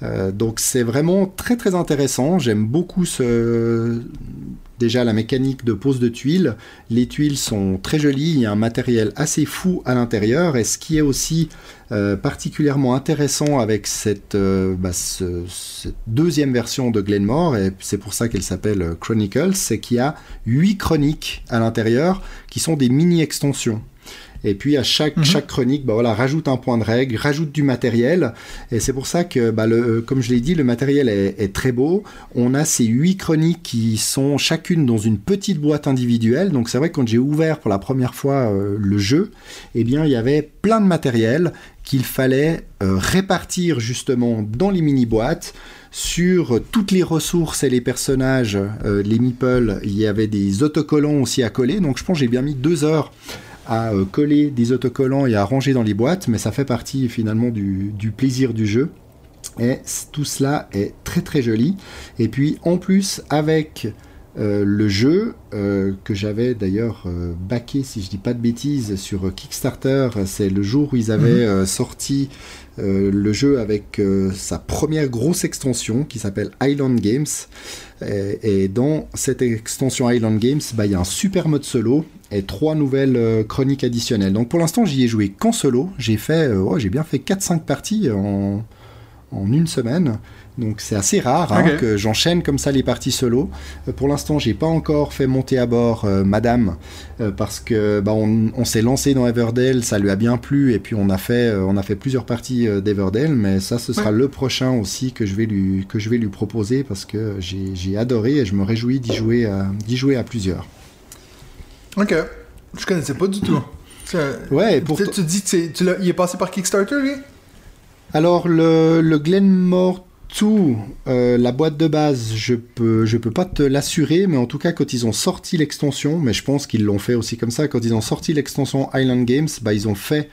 Euh, donc c'est vraiment très très intéressant. J'aime beaucoup ce déjà la mécanique de pose de tuiles. Les tuiles sont très jolies, il y a un matériel assez fou à l'intérieur. Et ce qui est aussi euh, particulièrement intéressant avec cette, euh, bah, ce- cette deuxième version de Glenmore, et c'est pour ça qu'elle s'appelle Chronicles, c'est qu'il y a huit chroniques à l'intérieur qui sont des mini-extensions. Et puis à chaque, Mhm. chaque chronique, bah voilà, rajoute un point de règle, rajoute du matériel. Et c'est pour ça que, bah, le, euh, comme je l'ai dit, le matériel est, est très beau. On a ces huit chroniques qui sont chacune dans une petite boîte individuelle. Donc c'est vrai que quand j'ai ouvert pour la première fois euh, le jeu, eh bien il y avait plein de matériel qu'il fallait euh, répartir justement dans les mini-boîtes sur toutes les ressources et les personnages, euh, les meeples, il y avait des autocollants aussi à coller. Donc je pense que j'ai bien mis deux heures à euh, coller des autocollants et à ranger dans les boîtes, mais ça fait partie finalement du, du plaisir du jeu. Et tout cela est très très joli. Et puis en plus avec euh, le jeu euh, que j'avais d'ailleurs euh, backé, si je dis pas de bêtises, sur Kickstarter, c'est le jour où ils avaient euh, sorti le jeu avec sa première grosse extension qui s'appelle Island Games. Et, dans cette extension Island Games, bah, il y a un super mode solo et trois nouvelles euh, chroniques additionnelles. Donc pour l'instant, j'y ai joué qu'en solo. J'ai fait, ouais, j'ai bien fait 4-5 parties en, en une semaine. Donc c'est assez rare hein, que j'enchaîne comme ça les parties solo. Euh, pour l'instant, j'ai pas encore fait monter à bord euh, Madame euh, parce que bah, on, on s'est lancé dans Everdale, ça lui a bien plu et puis on a fait on a fait plusieurs parties d'Everdale, mais ça ce sera Ouais. le prochain aussi que je vais lui que je vais lui proposer parce que j'ai j'ai adoré et je me réjouis d'y jouer à, d'y jouer à plusieurs. Ok. Je connaissais pas du tout. Ouais, pour tu dis tu l'as- il est passé par Kickstarter, lui? Alors le, le Glenmore 2, euh, la boîte de base, je peux peux pas te l'assurer, mais en tout cas quand ils ont sorti l'extension, mais je pense qu'ils l'ont fait aussi comme ça, quand ils ont sorti l'extension Island Games, bah ils ont fait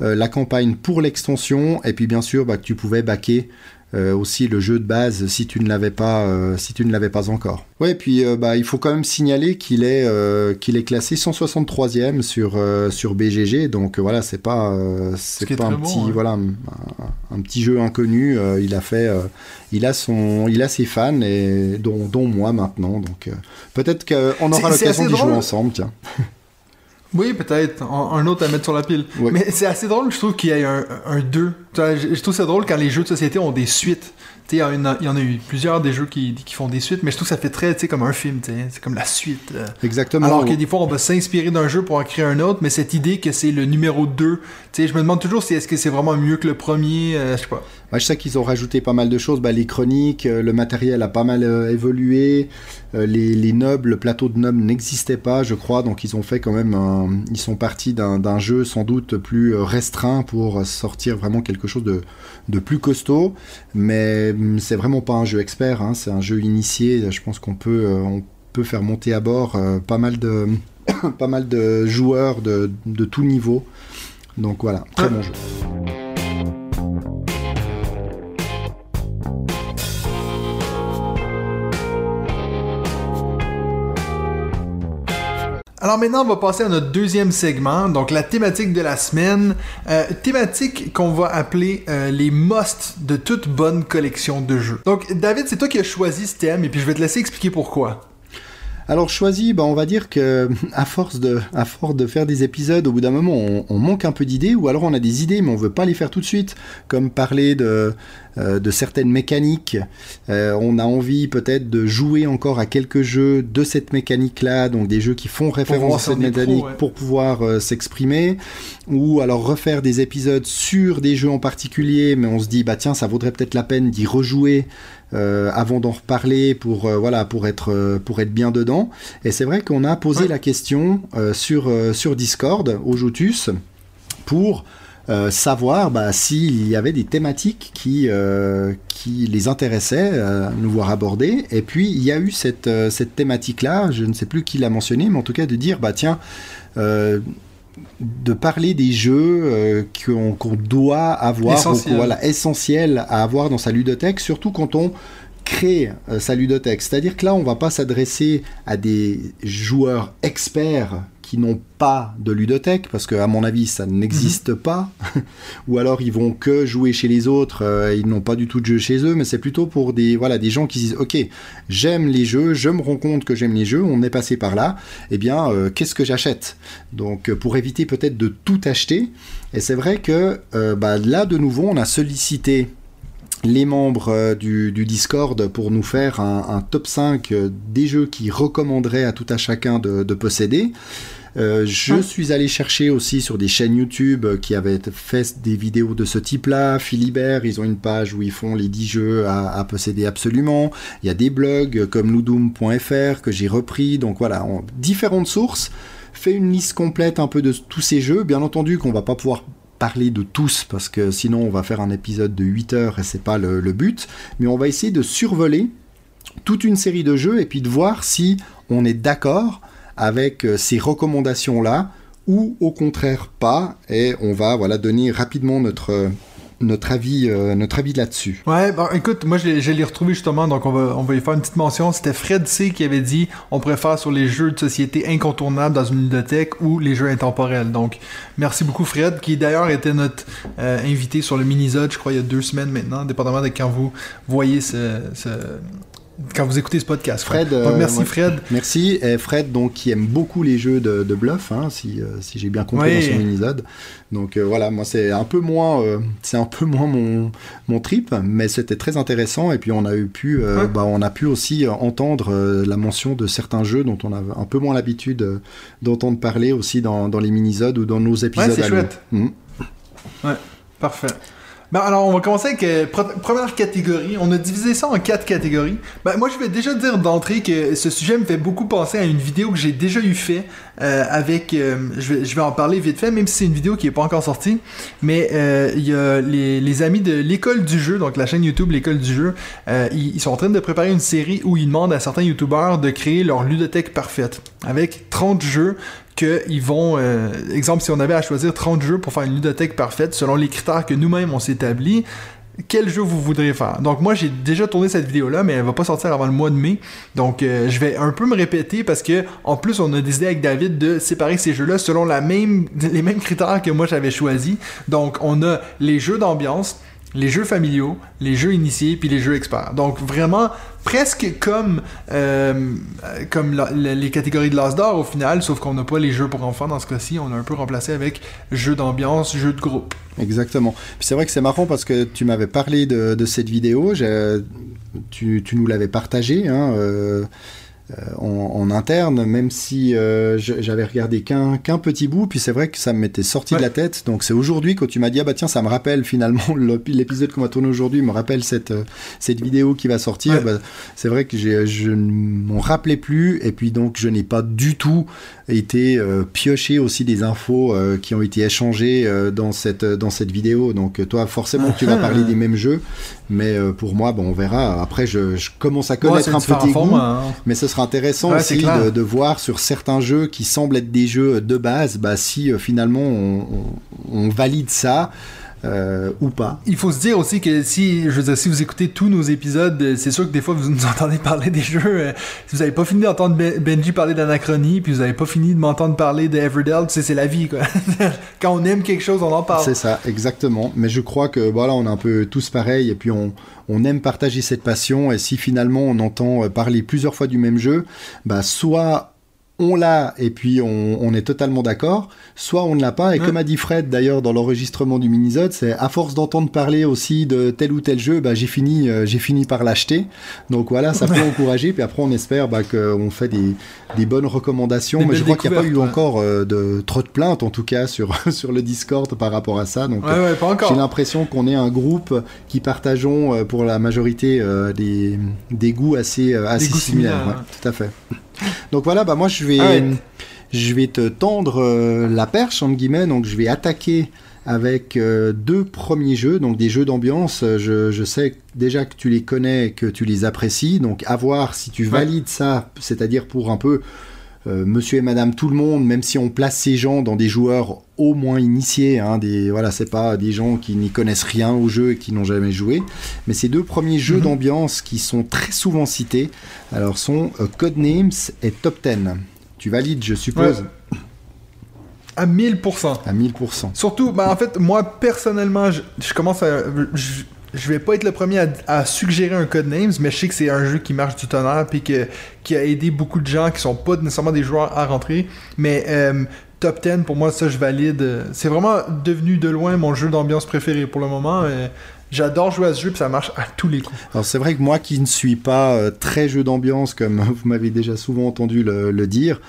euh, la campagne pour l'extension et puis bien sûr bah, que tu pouvais backer euh, aussi le jeu de base si tu ne l'avais pas euh, si tu ne l'avais pas encore. Ouais, puis euh, bah il faut quand même signaler qu'il est euh, qu'il est classé 163e sur sur BGG, donc voilà c'est pas c'est pas un bon, petit hein. voilà un, un petit jeu inconnu. il a fait il a son il a ses fans et dont dont moi maintenant, donc peut-être qu'on aura l'occasion d'y jouer ensemble, tiens. Oui, peut-être. Un, un autre à mettre sur la pile. Mais c'est assez drôle, je trouve, qu'il y ait un, un 2. Je, trouve ça drôle quand les jeux de société ont des suites. Il y, en a- eu plusieurs des jeux qui, qui font des suites, mais je trouve que ça fait très, tu sais, comme un film, tu sais. C'est comme la suite. euh. Exactement. Alors que des fois, on va s'inspirer d'un jeu pour en créer un autre, mais cette idée que c'est le numéro 2, tu sais, je me demande toujours si est-ce que c'est vraiment mieux que le premier, euh, je sais pas. Bah, je sais qu'ils ont rajouté pas mal de choses. Bah, les chroniques, euh, le matériel a pas mal euh, évolué. Euh, les, les nobles, le plateau de nobles n'existait pas, je crois. Donc ils ont fait quand même. un- Ils sont partis d'un jeu sans doute plus restreint pour sortir vraiment quelque chose de, de plus costaud. Mais hum, c'est vraiment pas un jeu expert. hein. C'est un jeu initié. Je pense qu'on peut, euh, on peut faire monter à bord euh, pas mal de pas mal de joueurs de, de tout niveau. Donc voilà, très Ouais. bon jeu. Alors maintenant, on va passer à notre deuxième segment, donc la thématique de la semaine. Euh, thématique qu'on va appeler euh, les musts de toute bonne collection de jeux. Donc David, c'est toi qui as choisi ce thème et puis je vais te laisser expliquer pourquoi. Alors choisi, bah, on va dire que à force de, à force de faire des épisodes, au bout d'un moment, on, on manque un peu d'idées, ou alors on a des idées, mais on veut pas les faire tout de suite, comme parler de, euh, de certaines mécaniques. Euh, on a envie peut-être de jouer encore à quelques jeux de cette mécanique-là, donc des jeux qui font référence à cette mécanique ouais. pour pouvoir euh, s'exprimer, ou alors refaire des épisodes sur des jeux en particulier, mais on se dit bah tiens, ça vaudrait peut-être la peine d'y rejouer euh, avant d'en reparler pour euh, voilà pour être euh, pour être bien dedans. Et c'est vrai qu'on a posé Ouais. la question sur sur Discord au Jotus pour euh, savoir bah, s'il y avait des thématiques qui, euh, qui les intéressaient euh, à nous voir aborder. Et puis il y a eu cette, cette thématique-là, je ne sais plus qui l'a mentionné, mais en tout cas de dire, bah tiens, de parler des jeux euh, qu'on doit avoir, Essentiel. voilà, essentiel à avoir dans sa ludothèque, surtout quand on crée euh, sa ludothèque. C'est-à-dire que là, on va pas s'adresser à des joueurs experts qui n'ont pas de ludothèque, parce que à mon avis ça n'existe pas, ou alors ils vont que jouer chez les autres, euh, ils n'ont pas du tout de jeu chez eux, mais c'est plutôt pour des voilà des gens qui disent ok j'aime les jeux, je me rends compte que j'aime les jeux, on est passé par là, eh bien euh, qu'est-ce que j'achète? Donc euh, pour éviter peut-être de tout acheter, et c'est vrai que euh, bah, là de nouveau on a sollicité les membres du, du Discord pour nous faire un, un top 5 euh, des jeux qui recommanderaient à tout à chacun de, de posséder. Euh, je Ouais. suis allé chercher aussi sur des chaînes YouTube euh, qui avaient fait des vidéos de ce type-là. Philibert, ils ont une page où ils font les 10 jeux à, à posséder absolument. Il y a des blogs comme ludoom.fr que j'ai repris. Donc voilà, en différentes sources. Fait une liste complète un peu de tous ces jeux. Bien entendu qu'on va pas pouvoir parler de tous parce que sinon on va faire un épisode de 8 heures et c'est pas le, le but. Mais on va essayer de survoler toute une série de jeux et puis de voir si on est d'accord avec euh, ces recommandations-là ou au contraire pas. Et on va voilà donner rapidement notre, euh, notre avis, euh, notre avis là-dessus. Ouais, bon, écoute, moi je l'ai- retrouvé justement, donc on va, on va y faire une petite mention. C'était Fred C qui avait dit on préfère sur les jeux de société incontournables dans une ludothèque ou les jeux intemporels. Donc, merci beaucoup Fred, qui d'ailleurs était notre invité sur le Minisode, je crois, il y a deux semaines maintenant, dépendamment de quand vous voyez ce- quand vous écoutez ce podcast. Fred, euh, merci ouais. Fred. Merci. Et Fred, donc, qui aime beaucoup les jeux de, de bluff, hein, si, euh, si j'ai bien compris Oui. dans son minisode. Donc euh, voilà, moi c'est un peu moins, euh, c'est un peu moins mon, mon trip, mais c'était très intéressant. Et puis on a eu pu, Ouais. bah, on a pu aussi entendre la mention de certains jeux dont on a un peu moins l'habitude d'entendre parler aussi dans, dans les minisodes ou dans nos épisodes. c'est à nous. chouette. Mhm. Parfait. Ben alors, on va commencer avec euh, pre- première catégorie. On a divisé ça en quatre catégories. Ben, moi, je vais déjà dire d'entrée que ce sujet me fait beaucoup penser à une vidéo que j'ai déjà eu fait euh, avec. euh, je, vais, en parler vite fait, même si c'est une vidéo qui est pas encore sortie. Mais il y a les, amis de l'école du jeu, donc la chaîne YouTube l'école du jeu. ils, ils sont en train de préparer une série où ils demandent à certains YouTubeurs de créer leur ludothèque parfaite avec 30 jeux qu'ils vont, euh, exemple, si on avait à choisir 30 jeux pour faire une ludothèque parfaite selon les critères que nous-mêmes on s'est établis, quel jeu vous voudriez faire? Donc moi j'ai déjà tourné cette vidéo là, mais elle va pas sortir avant le mois de mai. Donc euh, je vais un peu me répéter parce que en plus on a décidé avec David de séparer ces jeux là selon la même, les mêmes critères que moi j'avais choisi. Donc on a les jeux d'ambiance, les jeux familiaux, les jeux initiés, puis les jeux experts. Donc vraiment presque comme euh, les catégories de l'As d'or au final, sauf qu'on n'a pas les jeux pour enfants dans ce cas-ci, on a un peu remplacé avec jeux d'ambiance, jeux de groupe. Exactement. C'est vrai que c'est marrant parce que tu m'avais parlé de, cette vidéo, tu, nous l'avais partagée hein, euh, en, en interne, même si euh, j'avais regardé qu'un petit bout, puis c'est vrai que ça m'était sorti Ouais. de la tête. Donc c'est aujourd'hui quand tu m'as dit, ah bah tiens, ça me rappelle finalement l'ép- l'épisode qu'on va tourner aujourd'hui, me rappelle cette, euh, cette vidéo qui va sortir. Ouais. Bah, c'est vrai que je ne m'en rappelais plus, et puis donc je n'ai pas du tout été euh, pioché aussi des infos euh, qui ont été échangées euh, dans, cette, dans cette vidéo. Donc euh, toi, forcément, tu vas parler des mêmes jeux, mais euh, pour moi, bon, on verra. Après, je, je commence à connaître un goûts. formats, hein. Mais ce sera intéressant Ouais, aussi de, de voir sur certains jeux qui semblent être des jeux de base, bah, si euh, finalement on, on- on valide ça euh, ou pas. Il faut se dire aussi que si, je veux dire, si vous écoutez tous nos épisodes, euh, c'est sûr que des fois vous nous entendez parler des jeux. euh, si vous avez pas fini d'entendre Ben- Benji parler d'Anachronie, puis vous avez pas fini de m'entendre parler de Everdell, tu sais, c'est la vie, quoi. Quand on aime quelque chose, on en parle. C'est ça, exactement. Mais je crois que voilà, on est un peu tous pareils et puis on, on aime partager cette passion. Et si finalement on entend euh, parler plusieurs fois du même jeu, bah soit on l'a et puis on, on est totalement d'accord, soit on ne l'a pas. Et Ouais. comme a dit Fred d'ailleurs dans l'enregistrement du minisode, c'est à force d'entendre parler aussi de tel ou tel jeu, bah, j'ai fini, euh, j'ai fini par l'acheter. Donc voilà, ça peut encourager. Puis après on espère bah, qu'on fait des, des bonnes recommandations. Des Mais je crois qu'il n'y a pas eu ouais. encore euh, de trop de plaintes en tout cas sur sur le Discord par rapport à ça. Donc Ouais, j'ai l'impression qu'on est un groupe qui partageons euh, pour la majorité des, des goûts assez, similaires. tout à fait. Donc voilà, bah moi je vais, Ah je vais te tendre euh, la perche entre guillemets. Donc je vais attaquer avec euh, deux premiers jeux, donc des jeux d'ambiance. Je, je sais déjà que tu les connais, que tu les apprécies. Donc à voir si tu valides ça, c'est-à-dire pour un peu monsieur et madame tout le monde, même si on place ces gens dans des joueurs au moins initiés, hein, des, voilà, c'est pas des gens qui n'y connaissent rien au jeu et qui n'ont jamais joué, mais ces deux premiers jeux Mhm. d'ambiance qui sont très souvent cités, alors sont euh, Codenames et Top 10. Tu valides, je suppose À 1000%. À 1000%. Surtout, ben, en fait, moi, personnellement, je, je commence à... Je, je vais pas être le premier à, suggérer un Codenames, mais je sais que c'est un jeu qui marche du tonnerre, puis que, qui a aidé beaucoup de gens qui sont pas nécessairement des joueurs à rentrer. Mais euh, top 10, pour moi, ça, je valide. C'est vraiment devenu de loin mon jeu d'ambiance préféré pour le moment. euh, J'adore jouer à ce jeu, puis ça marche à tous les coups. Alors c'est vrai que moi qui ne suis pas euh, très jeu d'ambiance, comme vous m'avez déjà souvent entendu le, dire,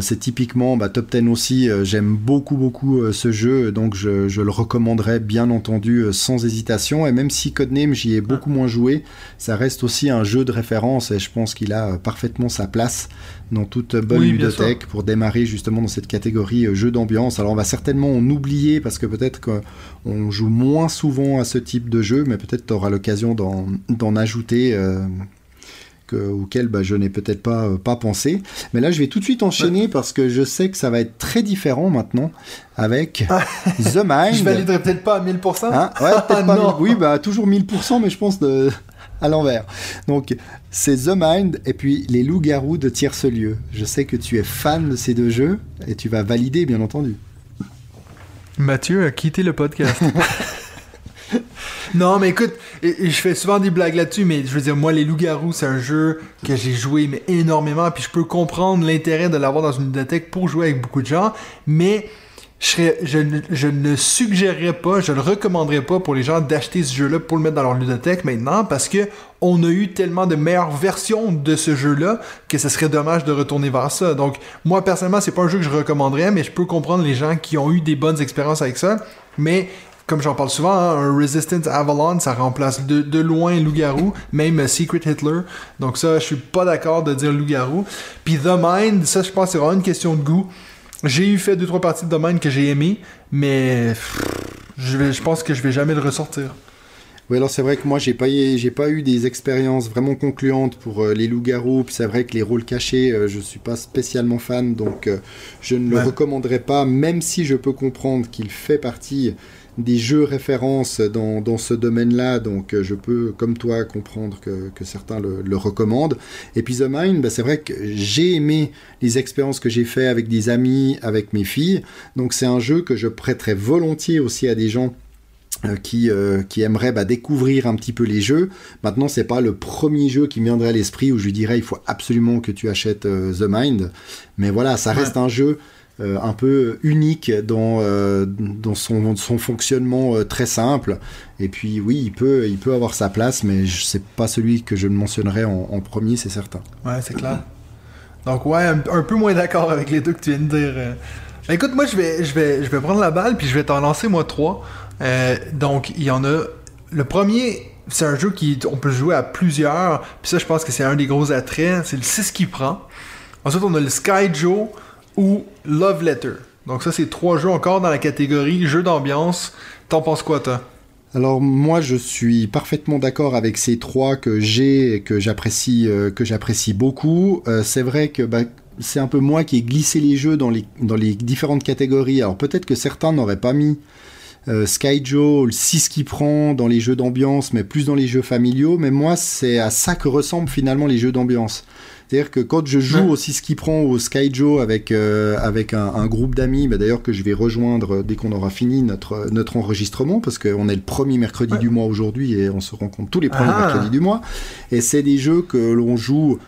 c'est typiquement bah, Top 10 aussi, euh, j'aime beaucoup beaucoup euh, ce jeu, donc je, je le recommanderais bien entendu euh, sans hésitation, et même si Codename j'y ai beaucoup moins joué, ça reste aussi un jeu de référence, et je pense qu'il a euh, parfaitement sa place dans toute bonne Oui, ludothèque pour démarrer justement dans cette catégorie euh, jeu d'ambiance. Alors on va certainement en oublier parce que peut-être qu'on joue moins souvent à ce type de jeu, mais peut-être tu auras l'occasion d'en d'en ajouter. euh, que, auquel bah, je n'ai peut-être pas, euh, pas pensé. Mais là, je vais tout de suite enchaîner parce que je sais que ça va être très différent maintenant avec The Mind. Je validerais peut-être pas à 1000%. Hein? Ouais, peut-être pas Non. Oui, bah toujours 1000%, mais je pense de... à l'envers. Donc, c'est The Mind et puis Les Loups-Garous de Tierce-Lieu. Je sais que tu es fan de ces deux jeux et tu vas valider, bien entendu. Mathieu a quitté le podcast. non, mais écoute, je fais souvent des blagues là-dessus, mais je veux dire, moi, les loups-garous, c'est un jeu que j'ai joué mais énormément, puis je peux comprendre l'intérêt de l'avoir dans une bibliothèque pour jouer avec beaucoup de gens, mais je, ne- ne suggérerais pas, je le recommanderais pas pour les gens d'acheter ce jeu-là pour le mettre dans leur ludothèque maintenant, parce que on a eu tellement de meilleures versions de ce jeu-là que ce serait dommage de retourner vers ça. Donc, moi, personnellement, c'est pas un jeu que je recommanderais, mais je peux comprendre les gens qui ont eu des bonnes expériences avec ça. Mais, comme j'en parle souvent, hein, un Resistance Avalon, ça remplace de, de loin Loup-Garou, même Secret Hitler. Donc ça, je suis pas d'accord de dire Loup-Garou. Puis The Mind, ça, je pense c'est vraiment une question de goût. J'ai eu fait deux trois parties de The Mind que j'ai aimé, mais pff, je, vais, je pense que je vais jamais le ressortir. Oui, alors c'est vrai que moi, j'ai pas, j'ai pas eu des expériences vraiment concluantes pour euh, les loups-garous. Puis c'est vrai que les rôles cachés, euh, je suis pas spécialement fan, donc euh, je ne Ouais. le recommanderais pas, même si je peux comprendre qu'il fait partie des jeux références dans, dans ce domaine-là. Donc euh, je peux, comme toi, comprendre que, que certains le, le recommandent. Et puis The Mind, bah, c'est vrai que j'ai aimé les expériences que j'ai fait avec des amis, avec mes filles. Donc c'est un jeu que je prêterais volontiers aussi à des gens euh, qui, euh, qui aimeraient bah, découvrir un petit peu les jeux. Maintenant, c'est pas le premier jeu qui me viendrait à l'esprit où je lui dirais il faut absolument que tu achètes euh, The Mind. Mais voilà, ça reste un jeu un peu unique dans, euh, dans son, son fonctionnement euh, très simple. Et puis oui, il peut, il peut avoir sa place, mais c'est pas celui que je ne mentionnerais en, premier, c'est certain. Ouais, c'est clair. Donc ouais, un, peu moins d'accord avec les deux que tu viens de dire. euh. Écoute, moi je vais, je vais, je vais prendre la balle puis je vais t'en lancer moi trois. Euh, donc il y en a. Le premier, c'est un jeu qui on peut jouer à plusieurs. Puis ça, je pense que c'est un des gros attraits. C'est le 6 qui prend. Ensuite, on a le Sky Joe ou Love Letter. Donc ça, c'est trois jeux encore dans la catégorie jeu d'ambiance. T'en penses quoi, toi? Alors moi je suis parfaitement d'accord avec ces trois que j'ai que j'apprécie euh, que j'apprécie beaucoup. Euh, c'est vrai que bah, c'est un peu moi qui ai glissé les jeux dans les, dans les différentes catégories. Alors peut-être que certains n'auraient pas mis euh, Sky Joe, le 6 qui prend dans les jeux d'ambiance, mais plus dans les jeux familiaux. Mais moi c'est à ça que ressemblent finalement les jeux d'ambiance. C'est-à-dire que quand je joue Ouais. au 6 qui prend ou au Sky Joe avec, euh, avec un, un groupe d'amis, bah, d'ailleurs que je vais rejoindre dès qu'on aura fini notre, notre enregistrement, parce qu'on est le premier mercredi Ouais. du mois aujourd'hui et on se rencontre tous les premiers Ah. mercredis du mois. Et c'est des jeux que l'on joue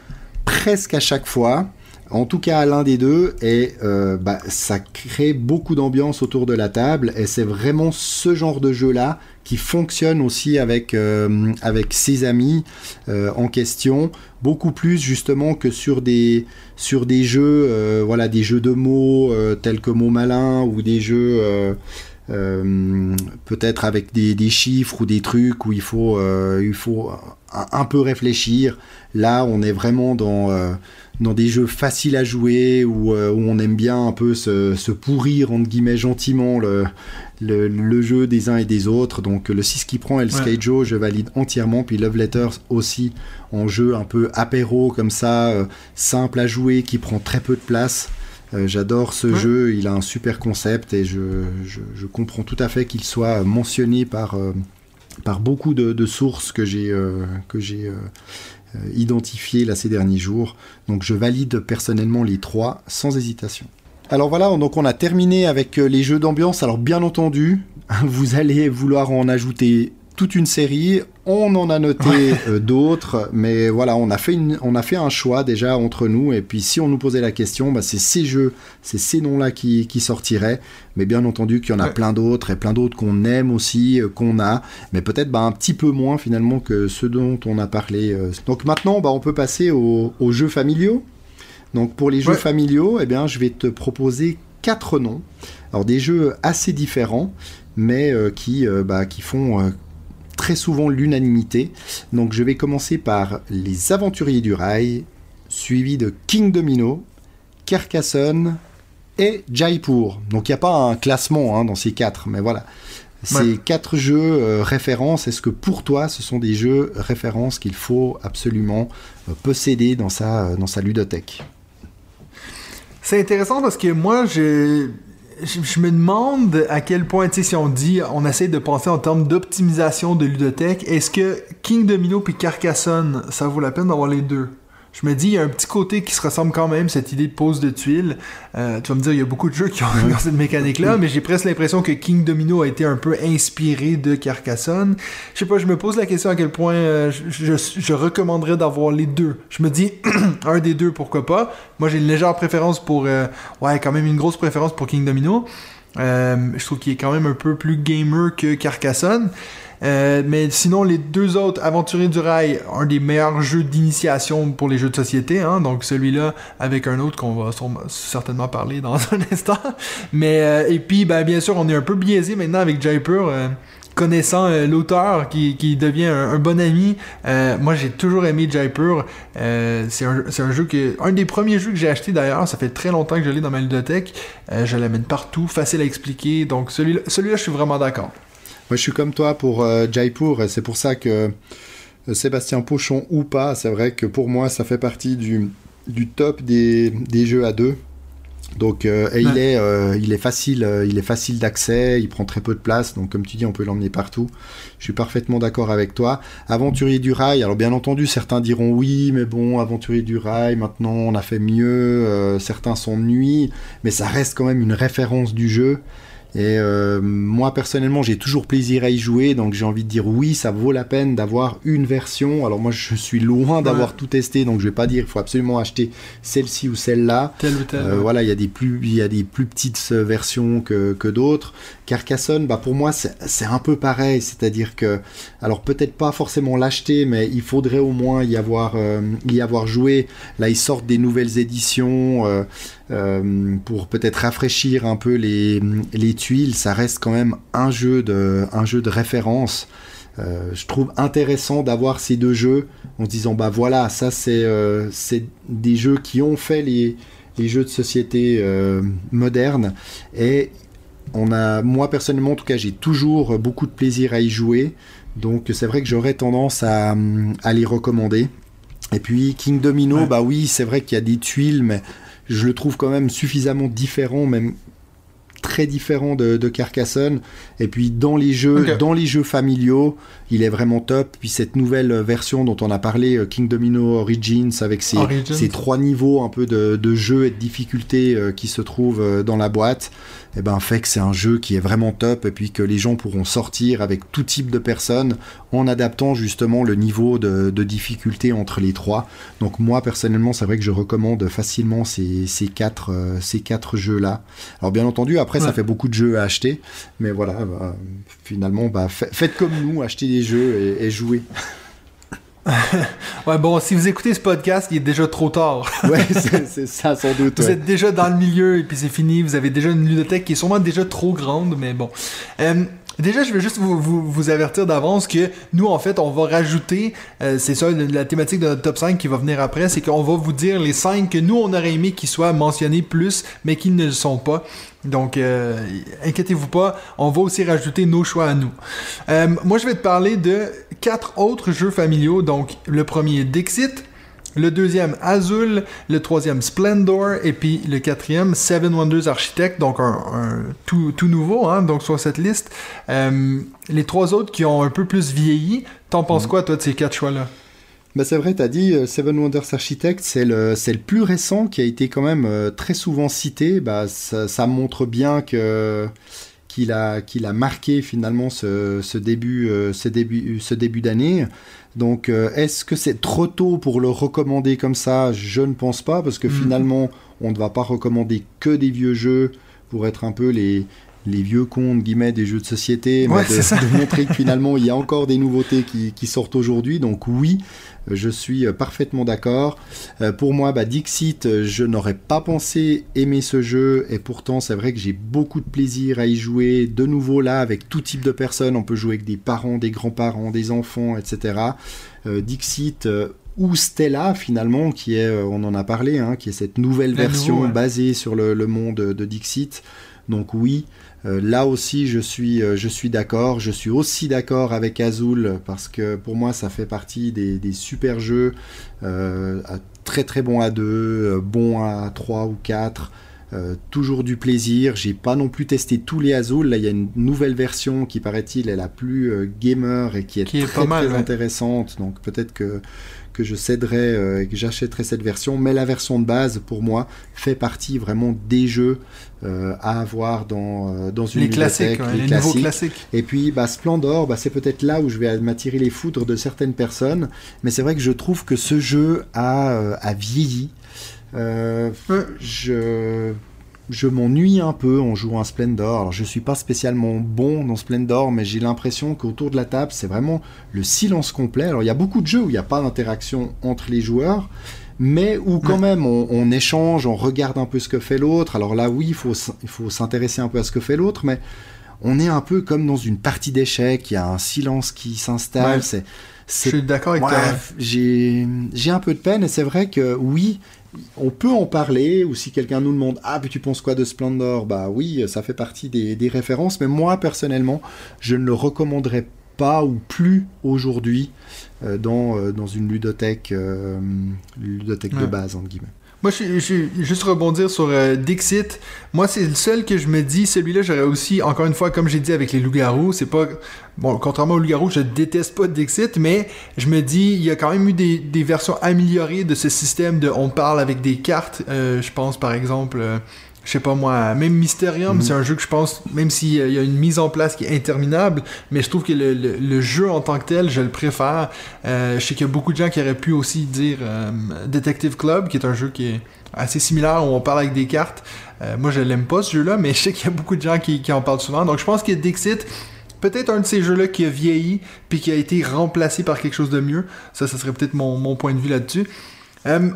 presque à chaque fois. En tout cas, l'un des deux, et euh, bah, ça crée beaucoup d'ambiance autour de la table, et c'est vraiment ce genre de jeu-là qui fonctionne aussi avec, euh, avec ses amis euh, en question, beaucoup plus justement que sur des, sur des jeux, voilà, des jeux de mots tels que mots malins ou des jeux peut-être avec des, des chiffres ou des trucs où il faut, il faut un, peu réfléchir. Là, on est vraiment dans, dans des jeux faciles à jouer où, euh, où on aime bien un peu se, se pourrir entre guillemets gentiment le, le, le jeu des uns et des autres. Donc le 6 qui prend et le Ouais. Sky Joe, je valide entièrement. Puis Love Letters aussi en jeu un peu apéro comme ça, euh, simple à jouer, qui prend très peu de place. Euh, J'adore ce Ouais. jeu, il a un super concept et je, je, je comprends tout à fait qu'il soit mentionné par, par beaucoup de, de sources que j'ai euh, identifiées là ces derniers jours. Donc je valide personnellement les trois sans hésitation. Alors voilà, donc on a terminé avec euh, les jeux d'ambiance. Alors bien entendu, vous allez vouloir en ajouter toute une série. On en a noté euh, d'autres, mais voilà, on a, fait une, on a fait un choix déjà entre nous. Et puis si on nous posait la question, bah, c'est ces jeux, c'est ces noms-là qui, qui sortiraient. Mais bien entendu qu'il y en a Ouais. plein d'autres et plein d'autres qu'on aime aussi, euh, qu'on a, mais peut-être bah, un petit peu moins finalement que ceux dont on a parlé. euh. Donc maintenant, bah, on peut passer aux, aux jeux familiaux. Donc pour les jeux Ouais. familiaux, eh bien, je vais te proposer quatre noms. Alors des jeux assez différents, mais euh, qui, euh, bah, qui font euh, très souvent l'unanimité. Donc je vais commencer par Les Aventuriers du Rail, suivi de King Domino, Carcassonne et Jaipur. Donc il n'y a pas un classement hein, dans ces quatre, mais voilà. Ces Ouais. quatre jeux euh, références, est-ce que pour toi ce sont des jeux références qu'il faut absolument euh, posséder dans sa, euh, dans sa ludothèque? C'est intéressant parce que moi, je, je, me demande à quel point, tu sais, si on dit, on essaie de penser en termes d'optimisation de ludothèque, est-ce que King Domino puis Carcassonne, ça vaut la peine d'avoir les deux? Je me dis, il y a un petit côté qui se ressemble quand même, cette idée de pose de tuiles. Euh, tu vas me dire, il y a beaucoup de jeux qui ont cette mécanique-là, mais j'ai presque l'impression que King Domino a été un peu inspiré de Carcassonne. Je sais pas, je me pose la question à quel point euh, je, je- je recommanderais d'avoir les deux. Je me dis, un des deux, pourquoi pas? Moi, j'ai une légère préférence pour... euh, ouais, quand même une grosse préférence pour King Domino. Euh, je trouve qu'il est quand même un peu plus gamer que Carcassonne. Euh, mais sinon, les deux autres, Aventurier du Rail, un des meilleurs jeux d'initiation pour les jeux de société. Hein, donc celui-là avec un autre qu'on va certainement parler dans un instant. Mais euh, et puis, ben, bien sûr, on est un peu biaisé maintenant avec Jaipur. euh, connaissant l'auteur qui, devient un, bon ami, moi j'ai toujours aimé Jaipur. C'est un, jeu que. Un des premiers jeux que j'ai acheté d'ailleurs, ça fait très longtemps que je l'ai dans ma ludothèque. Je l'amène partout, facile à expliquer. Donc celui-là, celui-là je suis vraiment d'accord. Moi, je suis comme toi pour euh, Jaipur, et c'est pour ça que euh, Sébastien Pochon ou pas, c'est vrai que pour moi, ça fait partie du, du top des, des jeux à deux. Donc, euh, et il est, euh, il est facile, euh, il est facile d'accès, il prend très peu de place, donc comme tu dis, on peut l'emmener partout. Je suis parfaitement d'accord avec toi. Aventurier du rail, alors bien entendu, certains diront oui, mais bon, Aventurier du rail, maintenant on a fait mieux, certains s'ennuient, mais ça reste quand même une référence du jeu. Et euh, moi personnellement, j'ai toujours plaisir à y jouer, donc j'ai envie de dire oui, ça vaut la peine d'avoir une version. Alors moi, je suis loin d'avoir Ouais. tout testé, donc je vais pas dire il faut absolument acheter celle-ci ou celle-là. Tel ou tel. Euh, voilà, il y a des plus, il y a des plus petites euh, versions que, que d'autres. Carcassonne, bah pour moi, c'est un peu pareil, c'est-à-dire que, alors peut-être pas forcément l'acheter, mais il faudrait au moins y avoir, euh, joué. Là, ils sortent des nouvelles éditions euh, euh, pour peut-être rafraîchir un peu les, les tuiles. Ça reste quand même un jeu de, référence. Je trouve intéressant d'avoir ces deux jeux en se disant bah voilà ça c'est des jeux qui ont fait les, jeux de société modernes et on a moi personnellement en tout cas j'ai toujours beaucoup de plaisir à y jouer. Donc c'est vrai que j'aurais tendance à, à les recommander. Et puis King Domino Ouais. bah oui c'est vrai qu'il y a des tuiles mais je le trouve quand même suffisamment différent même très différent de, de Carcassonne. Et puis dans les jeux dans les jeux familiaux il est vraiment top. Puis cette nouvelle version dont on a parlé euh, King Domino Origins avec ses, Origins. ses trois niveaux un peu de, de jeu et de difficulté euh, qui se trouvent euh, dans la boîte et ben fait que c'est un jeu qui est vraiment top. Et puis que les gens pourront sortir avec tout type de personnes en adaptant justement le niveau de, de difficulté entre les trois. Donc moi personnellement c'est vrai que je recommande facilement ces, ces quatre ces quatre jeux là alors bien entendu après ça fait beaucoup de jeux à acheter. Mais voilà bah, finalement bah, fa- faites comme nous achetez des jeux et, et jouez Ouais, bon, si vous écoutez ce podcast, il est déjà trop tard. ouais c'est c'est ça sans doute Vous ouais. êtes déjà dans le milieu et puis c'est fini. Vous avez déjà une ludothèque qui est sûrement déjà trop grande, mais bon. Euh, déjà, je vais juste vous, vous, vous avertir d'avance que nous, en fait, on va rajouter, euh, c'est ça, la thématique de notre top 5 qui va venir après, c'est qu'on va vous dire les 5 que nous, on aurait aimé qu'ils soient mentionnés plus, mais qu'ils ne le sont pas. Donc, euh, inquiétez-vous pas, on va aussi rajouter nos choix à nous. Euh, moi, je vais te parler de quatre autres jeux familiaux. Donc, le premier, Dixit. Le deuxième, Azul. Le troisième, Splendor. Et puis le quatrième, Seven Wonders Architect. Donc un, un tout, tout nouveau, hein, donc sur cette liste. Euh, les trois autres qui ont un peu plus vieilli. T'en penses quoi, toi, de ces quatre choix-là? Bah c'est vrai, t'as dit euh, Seven Wonders Architect, c'est le, plus récent qui a été quand même euh, très souvent cité. Ça, ça montre bien que qu'il a, qu'il a marqué finalement ce, ce début, euh, ce début, ce début d'année. Donc, euh, est-ce que c'est trop tôt pour le recommander comme ça? Je ne pense pas, parce que Mhm. finalement, on ne va pas recommander que des vieux jeux pour être un peu les, les vieux cons, guillemets, des jeux de société, mais Ouais, de, montrer que finalement, il y a encore des nouveautés qui, qui sortent aujourd'hui. Donc, oui, je suis parfaitement d'accord. Euh, pour moi, bah, Dixit, je n'aurais pas pensé aimer ce jeu, et pourtant, c'est vrai que j'ai beaucoup de plaisir à y jouer. De nouveau, là, avec tout type de personnes, on peut jouer avec des parents, des grands-parents, des enfants, etc. Euh, Dixit. euh, ou Stella finalement qui est, on en a parlé, hein, qui est cette nouvelle version nouveau, ouais. basée sur le, le monde de Dixit. Donc oui, euh, là aussi je suis, euh, je suis d'accord. Je suis aussi d'accord avec Azul parce que pour moi ça fait partie des, des super jeux euh, très très bon à 2, bon à 3 ou 4. Euh, toujours du plaisir. J'ai pas non plus testé tous les Azul. Là, il y a une nouvelle version qui paraît-il est la plus gamer et qui est Qui est très pas mal, très ouais. intéressante. Donc peut-être que que je céderai et que j'achèterai cette version. Mais la version de base, pour moi, fait partie vraiment des jeux euh, à avoir dans euh, dans une Les classiques, ouais, les, nouveaux classiques. et puis, bah, Splendor, bah, c'est peut-être là où je vais m'attirer les foudres de certaines personnes. Mais c'est vrai que je trouve que ce jeu a, euh, a vieilli. Euh, je je m'ennuie un peu en jouant à Splendor. Alors, je suis pas spécialement bon dans Splendor, mais j'ai l'impression qu'autour de la table, c'est vraiment le silence complet. Alors, il y a beaucoup de jeux où il n'y a pas d'interaction entre les joueurs, mais où quand Ouais. même on, on échange, on regarde un peu ce que fait l'autre. Alors là, oui, il faut, faut s'intéresser un peu à ce que fait l'autre, mais on est un peu comme dans une partie d'échecs. Il y a un silence qui s'installe. Ouais. C'est, Je suis d'accord avec Ouais, toi. j'ai j'ai un peu de peine et c'est vrai que oui, on peut en parler ou si quelqu'un nous demande ah puis tu penses quoi de Splendor? Bah oui ça fait partie des, des références mais moi personnellement je ne le recommanderais pas ou plus aujourd'hui euh, dans, euh, dans une ludothèque euh, de base entre guillemets. Moi, je, je, je- juste rebondir sur euh, Dixit. Moi, c'est le seul que je me dis, celui-là, j'aurais aussi, encore une fois, comme j'ai dit avec les loups-garous, c'est pas. Bon, contrairement aux loups-garous, je déteste pas Dixit, mais je me dis, il y a quand même eu des, des versions améliorées de ce système de on parle avec des cartes. Euh, je pense, par exemple. euh, je sais pas moi, même Mysterium, Mhm. c'est un jeu que je pense, même s'il y a une mise en place qui est interminable, mais je trouve que le, le- le jeu en tant que tel, je le préfère. Euh, je sais qu'il y a beaucoup de gens qui auraient pu aussi dire euh, Detective Club, qui est un jeu qui est assez similaire où on parle avec des cartes. Euh, moi, je l'aime pas ce jeu-là, mais je sais qu'il y a beaucoup de gens qui, qui en parlent souvent. Donc, je pense que Dixit, peut-être un de ces jeux-là qui a vieilli puis qui a été remplacé par quelque chose de mieux. Ça, ça serait peut-être mon, mon point de vue là-dessus.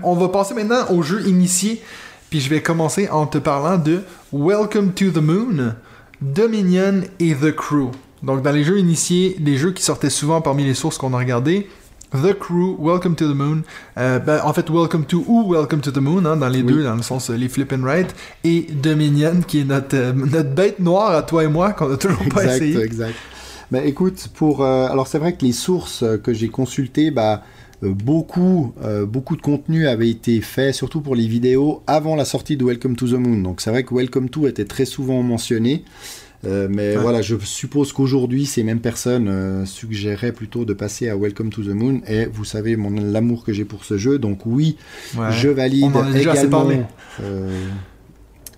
On va passer maintenant au jeu initié. Puis je vais commencer en te parlant de Welcome to the Moon, Dominion et The Crew. Donc dans les jeux initiés, les jeux qui sortaient souvent parmi les sources qu'on a regardées, The Crew, Welcome to the Moon, euh, ben, en fait Welcome to ou Welcome to the Moon, hein, dans les Oui. deux, dans le sens euh, les flip and write, et Dominion, qui est notre, euh, notre bête noire à toi et moi, qu'on a toujours pas exact, essayé. exact. Bah, écoute, pour alors c'est vrai que les sources que j'ai consultées, bah euh, beaucoup, euh, beaucoup de contenu avait été fait, surtout pour les vidéos, avant la sortie de Welcome to the Moon. Donc c'est vrai que Welcome to était très souvent mentionné. Euh, mais voilà, je suppose qu'aujourd'hui, ces mêmes personnes euh, suggéraient plutôt de passer à Welcome to the Moon. Et vous savez mon l'amour que j'ai pour ce jeu. Donc oui, Ouais. je valide On en a déjà assez également parlé. euh,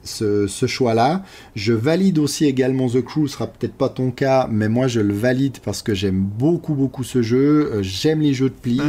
ce, ce choix-là. Je valide aussi également The Crew, ce sera peut-être pas ton cas, mais moi je le valide parce que j'aime beaucoup beaucoup ce jeu. Euh, J'aime les jeux de pli.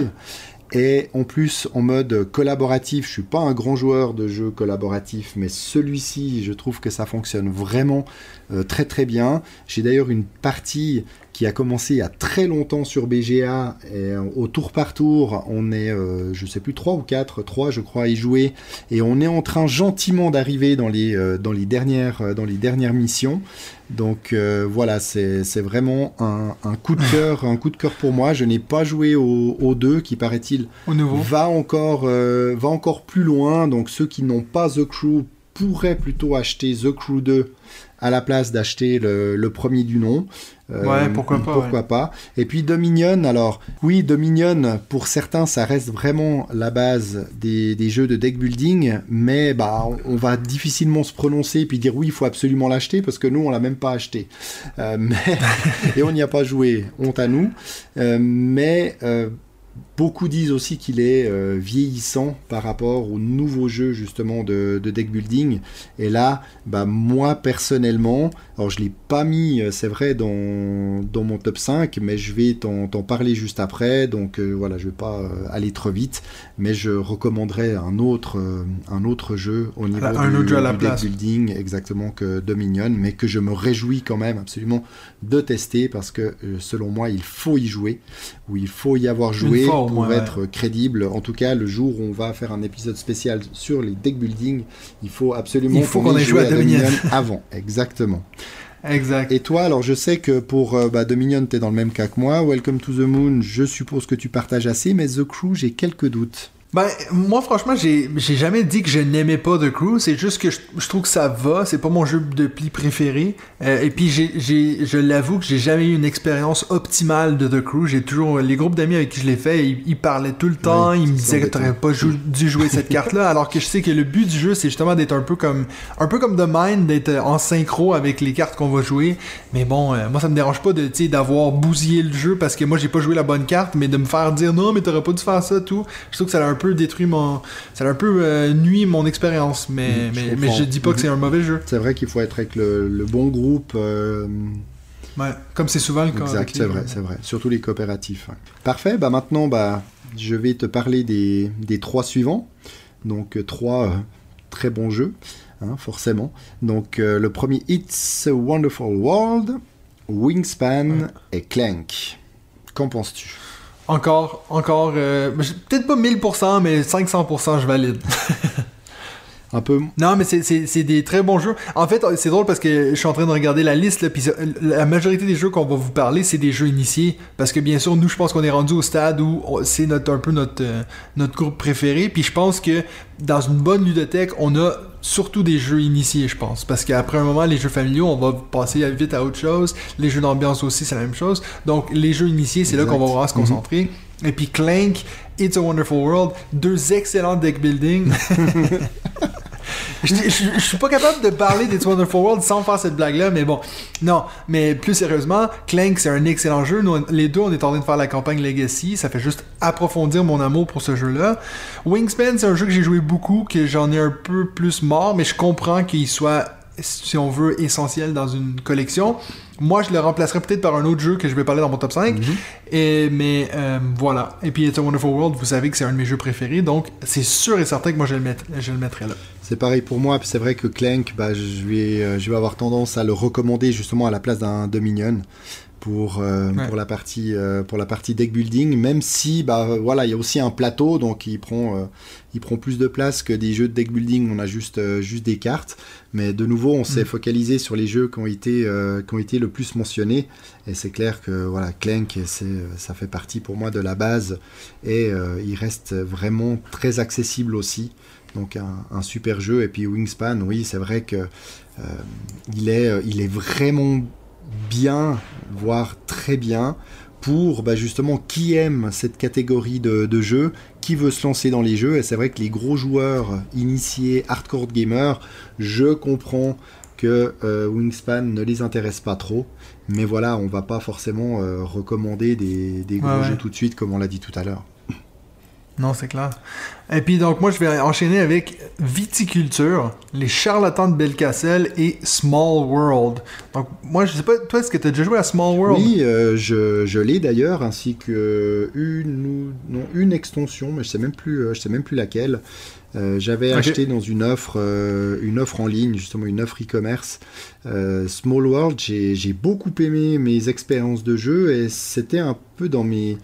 Et en plus, en mode collaboratif, je suis pas un grand joueur de jeux collaboratifs, mais celui-ci, je trouve que ça fonctionne vraiment euh, très très bien. J'ai d'ailleurs une partie qui a commencé il y a très longtemps sur BGA, et euh, au tour par tour, on est, euh, je sais plus, 3 ou 4, 3 je crois à y jouer, et on est en train gentiment d'arriver dans, les euh, dans, les dernières, dans les dernières missions. Donc euh, voilà, c'est vraiment un, un coup de cœur, un coup de cœur pour moi. Je n'ai pas joué au, au 2 qui paraît-il Au nouveau. va encore, va encore plus loin. Donc ceux qui n'ont pas The Crew pourraient plutôt acheter The Crew 2 à la place d'acheter le, le premier du nom. Euh, Ouais, pourquoi pas, Pourquoi pas. Et puis Dominion, alors oui, Dominion, pour certains, ça reste vraiment la base des, des jeux de deck building, mais bah, on, on va difficilement se prononcer puis dire oui, il faut absolument l'acheter parce que nous, on l'a même pas acheté. Euh, mais, et on n'y a pas joué, honte à nous. Euh, mais euh, Beaucoup disent aussi qu'il est euh, vieillissant par rapport aux nouveaux jeux justement de, de deck building. Et là, bah, moi personnellement, alors je l'ai pas mis, euh, c'est vrai, dans, dans mon top 5, mais je vais t'en parler juste après. Donc euh, voilà, je vais pas euh, aller trop vite, mais je recommanderais un autre, un autre jeu au niveau un du, autre jeu à la du deck building, exactement que Dominion, mais que je me réjouis quand même absolument de tester parce que selon moi, il faut y jouer, ou il faut y avoir joué au pour moins, ouais. être crédible. En tout cas, le jour où on va faire un épisode spécial sur les deck building, il faut absolument Il faut qu'on ait joué à Dominion. avant. Exactement. Exact. Et toi, alors je sais que pour euh, bah, Dominion, tu es dans le même cas que moi. Welcome to the Moon, je suppose que tu partages assez, mais The Crew, j'ai quelques doutes. Ben, moi, franchement, j'ai j'ai jamais dit que je n'aimais pas The Crew. C'est juste que je, je trouve que ça va. C'est pas mon jeu de pli préféré. Euh, et puis, j'ai- j'ai- je l'avoue que j'ai jamais eu une expérience optimale de The Crew. J'ai toujours. Les groupes d'amis avec qui je l'ai fait, ils, ils parlaient tout le temps. Ils me disaient que t'aurais pas jou- dû jouer cette carte-là. Alors que je sais que le but du jeu, c'est justement d'être un peu comme. Un peu comme The Mind, d'être en synchro avec les cartes qu'on va jouer. Mais bon, euh, moi, ça me dérange pas de, d'avoir bousillé le jeu parce que moi, j'ai pas joué la bonne carte, mais de me faire dire non, mais t'aurais pas dû faire ça, tout. Je trouve que ça a un peu détruit mon. Ça a un peu euh, nuit mon expérience, mais, je mais, je dis pas que c'est un mauvais jeu. C'est vrai qu'il faut être avec le, le bon groupe. euh, Ouais, comme c'est souvent le cas. exact, c'est vrai, c'est vrai. Surtout les coopératifs. ouais. Parfait, bah maintenant, bah, je vais te parler des, des trois suivants. Donc, euh, trois euh, très bons jeux, hein, forcément. Donc, le premier, It's a Wonderful World, Wingspan et Clank. Qu'en penses-tu? Encore, encore, euh, peut-être pas 1000%, mais 500% je valide. Un peu Non, mais c'est- des très bons jeux. En fait, c'est drôle parce que je suis en train de regarder la liste, là, puis la majorité des jeux qu'on va vous parler, c'est des jeux initiés. Parce que bien sûr, nous, je pense qu'on est rendu au stade où c'est notre, un peu notre, euh, notre groupe préféré. Puis je pense que dans une bonne ludothèque, on a surtout des jeux initiés, je pense. Parce qu'après un moment, les jeux familiaux, on va passer vite à autre chose. Les jeux d'ambiance aussi, c'est la même chose. Donc, les jeux initiés, c'est là qu'on va vraiment se concentrer. Et puis Clank, It's a Wonderful World, deux excellents deck building. Je, suis pas capable de parler des Wonderful World sans faire cette blague-là, mais bon. Non, mais plus sérieusement, Clank, c'est un excellent jeu. Nous, les deux, on est en train de faire la campagne Legacy. Ça fait juste approfondir mon amour pour ce jeu-là. Wingspan, c'est un jeu que j'ai joué beaucoup, que j'en ai un peu plus mort, mais je comprends qu'il soit, si on veut, essentiel dans une collection. Moi, je le remplacerais peut-être par un autre jeu que je vais parler dans mon top 5. Et, mais euh, voilà. Et puis, It's a Wonderful World, vous savez que c'est un de mes jeux préférés, donc c'est sûr et certain que moi, je le, mettrai- je le mettrai là. C'est pareil pour moi, puis c'est vrai que Clank, bah, je, vais, euh, je vais avoir tendance à le recommander justement à la place d'un Dominion pour, euh, Ouais. pour, la partie, euh, pour la partie deck building, même si bah, voilà, il y a aussi un plateau, donc il prend, euh, il prend plus de place que des jeux de deck building, on a juste, juste des cartes, mais de nouveau on s'est Mm. focalisé sur les jeux qui ont été, qui ont été le plus mentionnés, et c'est clair que voilà, Clank, c'est, ça fait partie pour moi de la base, et il reste vraiment très accessible aussi. Donc un, un super jeu. Et puis Wingspan, oui, c'est vrai que il, est, il est vraiment bien, voire très bien, pour bah, justement qui aime cette catégorie de, de jeux, qui veut se lancer dans les jeux. Et c'est vrai que les gros joueurs initiés, hardcore gamers, je comprends que euh, Wingspan ne les intéresse pas trop. Mais voilà, on va pas forcément euh, recommander des, des gros Ouais, ouais. jeux tout de suite, comme on l'a dit tout à l'heure. Non, c'est clair. Et puis donc moi je vais enchaîner avec Viticulture, Les Charlatans de Belcastell et Small World. Donc moi je sais pas, toi est-ce que tu as déjà joué à Small World? Oui, euh, je, je l'ai d'ailleurs, ainsi que une non une extension, mais je sais même plus, euh, je sais même plus laquelle. Euh, J'avais acheté dans une offre, euh, une offre en ligne, justement une offre e-commerce. Euh, Small World, j'ai j'ai beaucoup aimé mes expériences de jeu et c'était un peu dans mes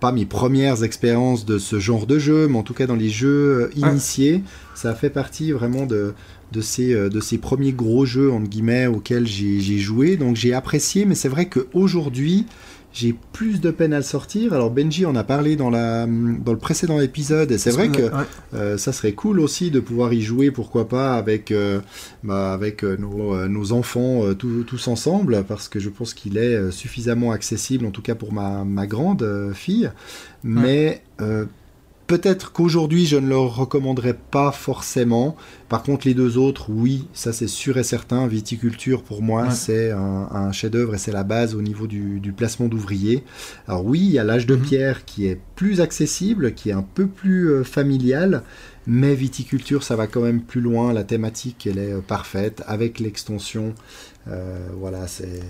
pas mes premières expériences de ce genre de jeu, mais en tout cas dans les jeux euh, initiés, ça fait partie vraiment de, de, ces, euh, de ces premiers gros jeux entre guillemets auxquels j'ai j'ai joué. Donc j'ai apprécié, mais c'est vrai qu'aujourd'hui, j'ai plus de peine à le sortir. Alors Benji en a parlé dans, la, dans le précédent épisode, et c'est vrai que Ouais. euh, ça serait cool aussi de pouvoir y jouer, pourquoi pas, avec, euh, bah, avec euh, nos, euh, nos enfants euh, tous- tous ensemble, parce que je pense qu'il est suffisamment accessible, en tout cas pour ma, ma grande fille. Mais peut-être qu'aujourd'hui je ne le recommanderais pas forcément. Par contre, les deux autres, oui, ça c'est sûr et certain. Viticulture, pour moi, Ouais. c'est un, un chef-d'œuvre et c'est la base au niveau du, du placement d'ouvriers. Alors oui, il y a l'âge de Mhm. pierre qui est plus accessible, qui est un peu plus euh, familial. Mais viticulture, ça va quand même plus loin. La thématique, elle est euh, parfaite. Avec l'extension, euh, voilà, c'est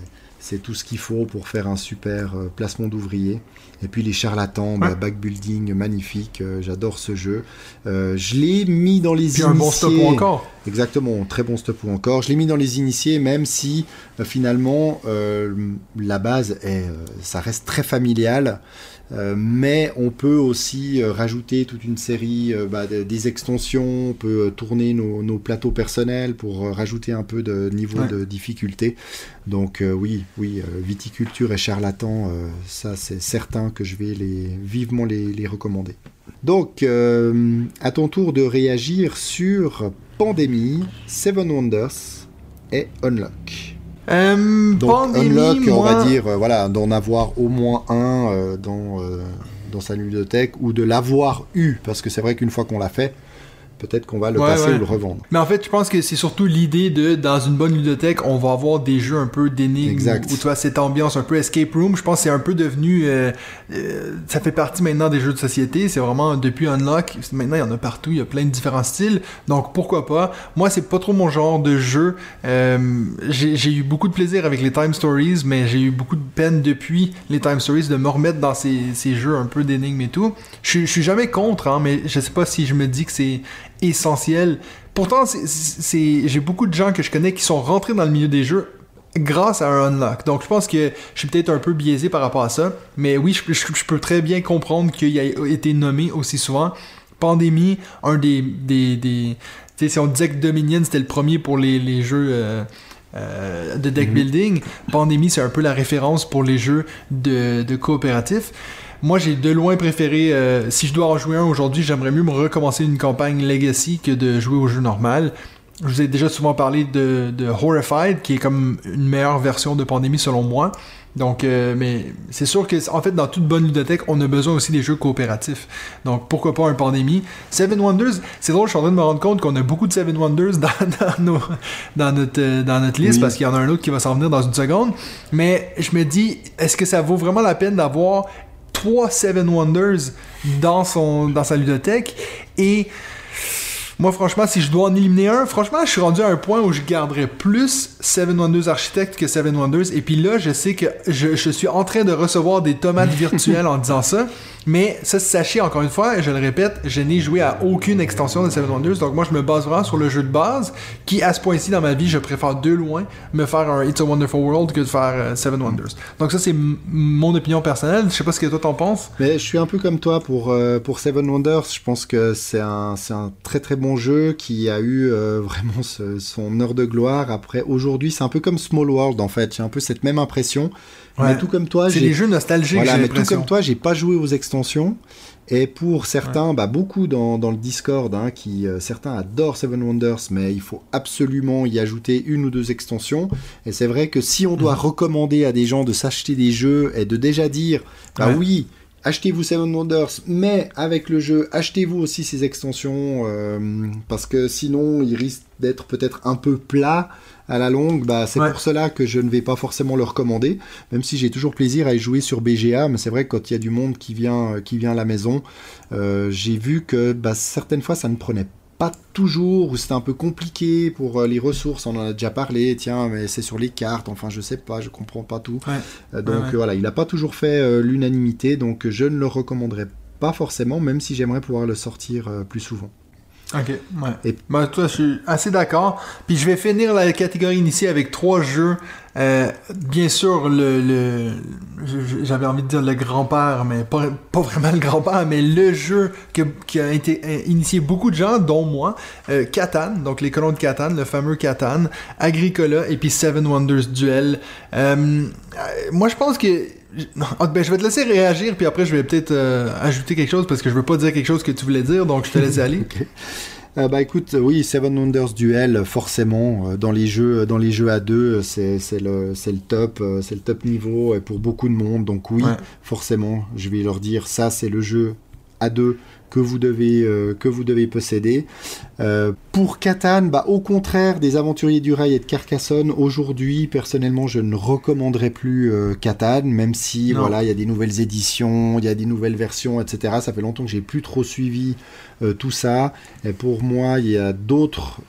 c'est tout ce qu'il faut pour faire un super euh, placement d'ouvriers. Et puis les charlatans, bah, Ouais. backbuilding, magnifique. euh, J'adore ce jeu. Euh, je l'ai mis dans les Puis un bon stop initiés. ou encore. Exactement, très bon stop ou encore. Je l'ai mis dans les initiés, même si euh, finalement la base est, ça reste très familial. Euh, mais on peut aussi euh, rajouter toute une série euh, bah, de- des extensions, on peut tourner nos, nos plateaux personnels pour rajouter un peu de niveau Ouais. de difficulté. Donc oui, oui, viticulture et charlatan, ça c'est certain que je vais les, vivement les, les recommander. Donc, à ton tour de réagir sur Pandémie, Seven Wonders et Unlock. Euh, Donc Pandémie, Unlock, on va dire, euh, voilà, d'en avoir au moins un euh, dans, euh, dans sa bibliothèque ou de l'avoir eu, parce que c'est vrai qu'une fois qu'on l'a fait, peut-être qu'on va le Ouais, passer ouais. ou le revendre. Mais en fait, je pense que c'est surtout l'idée de, dans une bonne bibliothèque, on va avoir des jeux un peu d'énigmes, Exact. où tu vois cette ambiance un peu escape room. Je pense que c'est un peu devenu, euh, euh, ça fait partie maintenant des jeux de société. C'est vraiment depuis Unlock. Maintenant, il y en a partout. Il y a plein de différents styles. Donc pourquoi pas? Moi, c'est pas trop mon genre de jeu. Euh, j'ai eu beaucoup de plaisir avec les Time Stories, mais j'ai eu beaucoup de peine depuis les Time Stories de me remettre dans ces, ces jeux un peu d'énigmes et tout. Je, suis- je suis jamais contre, hein, mais je sais pas si je me dis que c'est essentiel. Pourtant, c'est- j'ai beaucoup de gens que je connais qui sont rentrés dans le milieu des jeux grâce à un unlock. Donc je pense que je suis peut-être un peu biaisé par rapport à ça, mais oui, je, je- je peux très bien comprendre qu'il a été nommé aussi souvent. Pandémie, un des... des, des tu sais, si on disait que Dominion c'était le premier pour les, les jeux... euh, euh, de deck Mhm. building, Pandémie c'est un peu la référence pour les jeux de, de coopératif. Moi, j'ai de loin préféré. euh, si je dois en jouer un aujourd'hui, j'aimerais mieux me recommencer une campagne Legacy que de jouer au jeu normal. Je vous ai déjà souvent parlé de, de Horrified, qui est comme une meilleure version de Pandémie selon moi. Donc, euh, mais c'est sûr que, en fait, dans toute bonne ludothèque, on a besoin aussi des jeux coopératifs. Donc, pourquoi pas un Pandémie? Seven Wonders, c'est drôle, je suis en train de me rendre compte qu'on a beaucoup de Seven Wonders dans, dans, nos, dans, notre, euh, dans notre liste Oui. parce qu'il y en a un autre qui va s'en venir dans une seconde. Mais je me dis, est-ce que ça vaut vraiment la peine d'avoir trois Seven Wonders dans, son, dans sa ludothèque et moi, franchement, si je dois en éliminer un, franchement, je suis rendu à un point où je garderais plus Seven Wonders Architect que Seven Wonders. Et puis là, je sais que je, je suis en train de recevoir des tomates virtuelles en disant ça. Mais ça, sachez encore une fois, et je le répète, je n'ai joué à aucune extension de Seven Wonders. Donc moi, je me base vraiment sur le jeu de base, qui à ce point-ci dans ma vie, je préfère de loin me faire un It's a Wonderful World que de faire euh, Seven Wonders. Donc ça, c'est mon opinion personnelle. Je sais pas ce que toi t'en penses. Mais je suis un peu comme toi pour, euh, pour Seven Wonders. Je pense que c'est un, un très très bon jeu qui a eu euh, vraiment ce- son heure de gloire. Après, aujourd'hui, c'est un peu comme Small World en fait. J'ai un peu cette même impression. Ouais. Mais tout comme toi, C'est j'ai des jeux nostalgiques, Voilà, mais tout comme toi, j'ai pas joué aux extensions. Et pour certains, bah, beaucoup dans, dans le Discord, hein, qui euh, certains adorent Seven Wonders, mais il faut absolument y ajouter une ou deux extensions. Et c'est vrai que si on doit Mhm. recommander à des gens de s'acheter des jeux et de déjà dire, bah Ouais. oui, achetez-vous Seven Wonders, mais avec le jeu, achetez-vous aussi ces extensions, euh, parce que sinon, il risque d'être peut-être un peu plat à la longue. Bah, c'est Ouais. pour cela que je ne vais pas forcément le recommander même si j'ai toujours plaisir à y jouer sur BGA, mais c'est vrai que quand il y a du monde qui vient, euh, qui vient à la maison, euh, j'ai vu que bah, certaines fois ça ne prenait pas toujours, ou c'était un peu compliqué pour euh, les ressources, on en a déjà parlé, tiens, mais c'est sur les cartes, enfin je sais pas, je comprends pas tout. Ouais. Euh, donc Ouais, euh, voilà, il n'a pas toujours fait l'unanimité, donc je ne le recommanderais pas forcément, même si j'aimerais pouvoir le sortir plus souvent. Ok, ouais. Et- Ben, toi, je suis assez d'accord. Puis je vais finir la catégorie initiée avec trois jeux. Euh, bien sûr, le, le j'avais envie de dire le grand-père, mais pas, pas vraiment le grand-père, mais le jeu que- qui a été euh, initié beaucoup de gens, dont moi. Euh, Catan, donc les colons de Catan, le fameux Catan, Agricola et puis Seven Wonders Duel. Euh, moi, je pense que ah, ben, je vais te laisser réagir, puis après, je vais peut-être euh, ajouter quelque chose parce que je veux pas dire quelque chose que tu voulais dire, donc je te laisse aller. Ok. Euh, bah écoute, oui, Seven Wonders Duel, forcément, euh, dans les jeux, dans les jeux à deux, c'est c'est le, c'est le top, c'est le top niveau pour beaucoup de monde. Donc oui, Ouais. forcément, je vais leur dire, ça c'est le jeu à deux que vous devez, euh, que vous devez posséder. Euh, pour Catan, bah, au contraire des Aventuriers du Rail et de Carcassonne, aujourd'hui, personnellement, je ne recommanderais plus euh, Catan, même si Non. voilà, il y a des nouvelles éditions, il y a des nouvelles versions, etc. Ça fait longtemps que j'ai plus trop suivi euh, tout ça. Et pour moi, il y a d'autres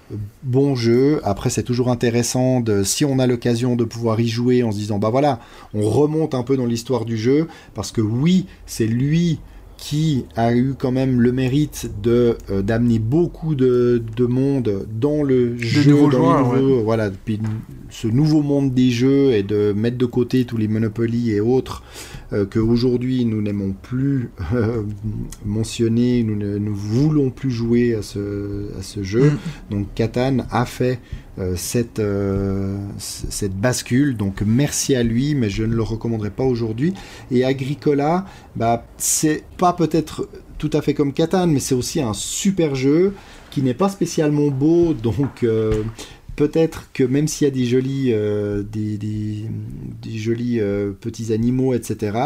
bons jeux. Après, c'est toujours intéressant de, si on a l'occasion de pouvoir y jouer en se disant, bah voilà, on remonte un peu dans l'histoire du jeu, parce que oui, c'est lui qui a eu quand même le mérite de euh, d'amener beaucoup de, de monde dans le jeu, nouveaux dans les joueurs, voilà, puis ce nouveau monde des jeux et de mettre de côté tous les Monopoly et autres euh, que aujourd'hui nous n'aimons plus euh, mentionner, nous ne nous voulons plus jouer à ce, à ce jeu. Mm. Donc Catan a fait cette, euh, cette bascule, donc merci à lui, mais je ne le recommanderais pas aujourd'hui. Et Agricola, bah, c'est pas peut-être tout à fait comme Catan, mais c'est aussi un super jeu qui n'est pas spécialement beau, donc euh, peut-être que même s'il y a des jolis, euh, euh, petits animaux, etc.,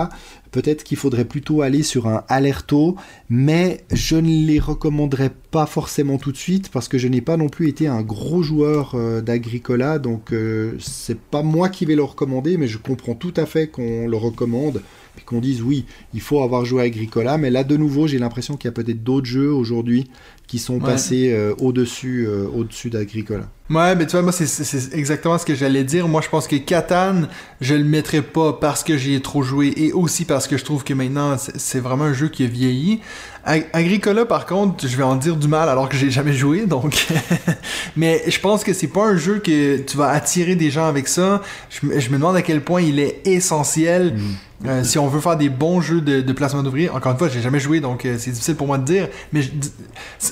peut-être qu'il faudrait plutôt aller sur un alerto, mais je ne les recommanderais pas forcément tout de suite parce que je n'ai pas non plus été un gros joueur euh, d'Agricola, donc c'est pas moi qui vais le recommander, mais je comprends tout à fait qu'on le recommande puis qu'on dise oui, il faut avoir joué à Agricola, mais là de nouveau, j'ai l'impression qu'il y a peut-être d'autres jeux aujourd'hui qui sont Ouais. passés euh, au-dessus euh, au-dessus d'Agricola. Ouais, mais tu vois, moi, c'est- exactement ce que j'allais dire. Moi, je pense que Catan, je le mettrais pas parce que j'y ai trop joué et aussi parce que je trouve que maintenant, c'est c'est vraiment un jeu qui a vieilli. Ag- Agricola, par contre, je vais en dire du mal alors que j'ai jamais joué, donc. mais je pense que c'est pas un jeu que tu vas attirer des gens avec ça. Je, me- je me demande à quel point il est essentiel. Euh, si on veut faire des bons jeux de, de placement d'ouvriers, encore une fois, j'ai jamais joué, donc euh, c'est difficile pour moi de dire, mais je,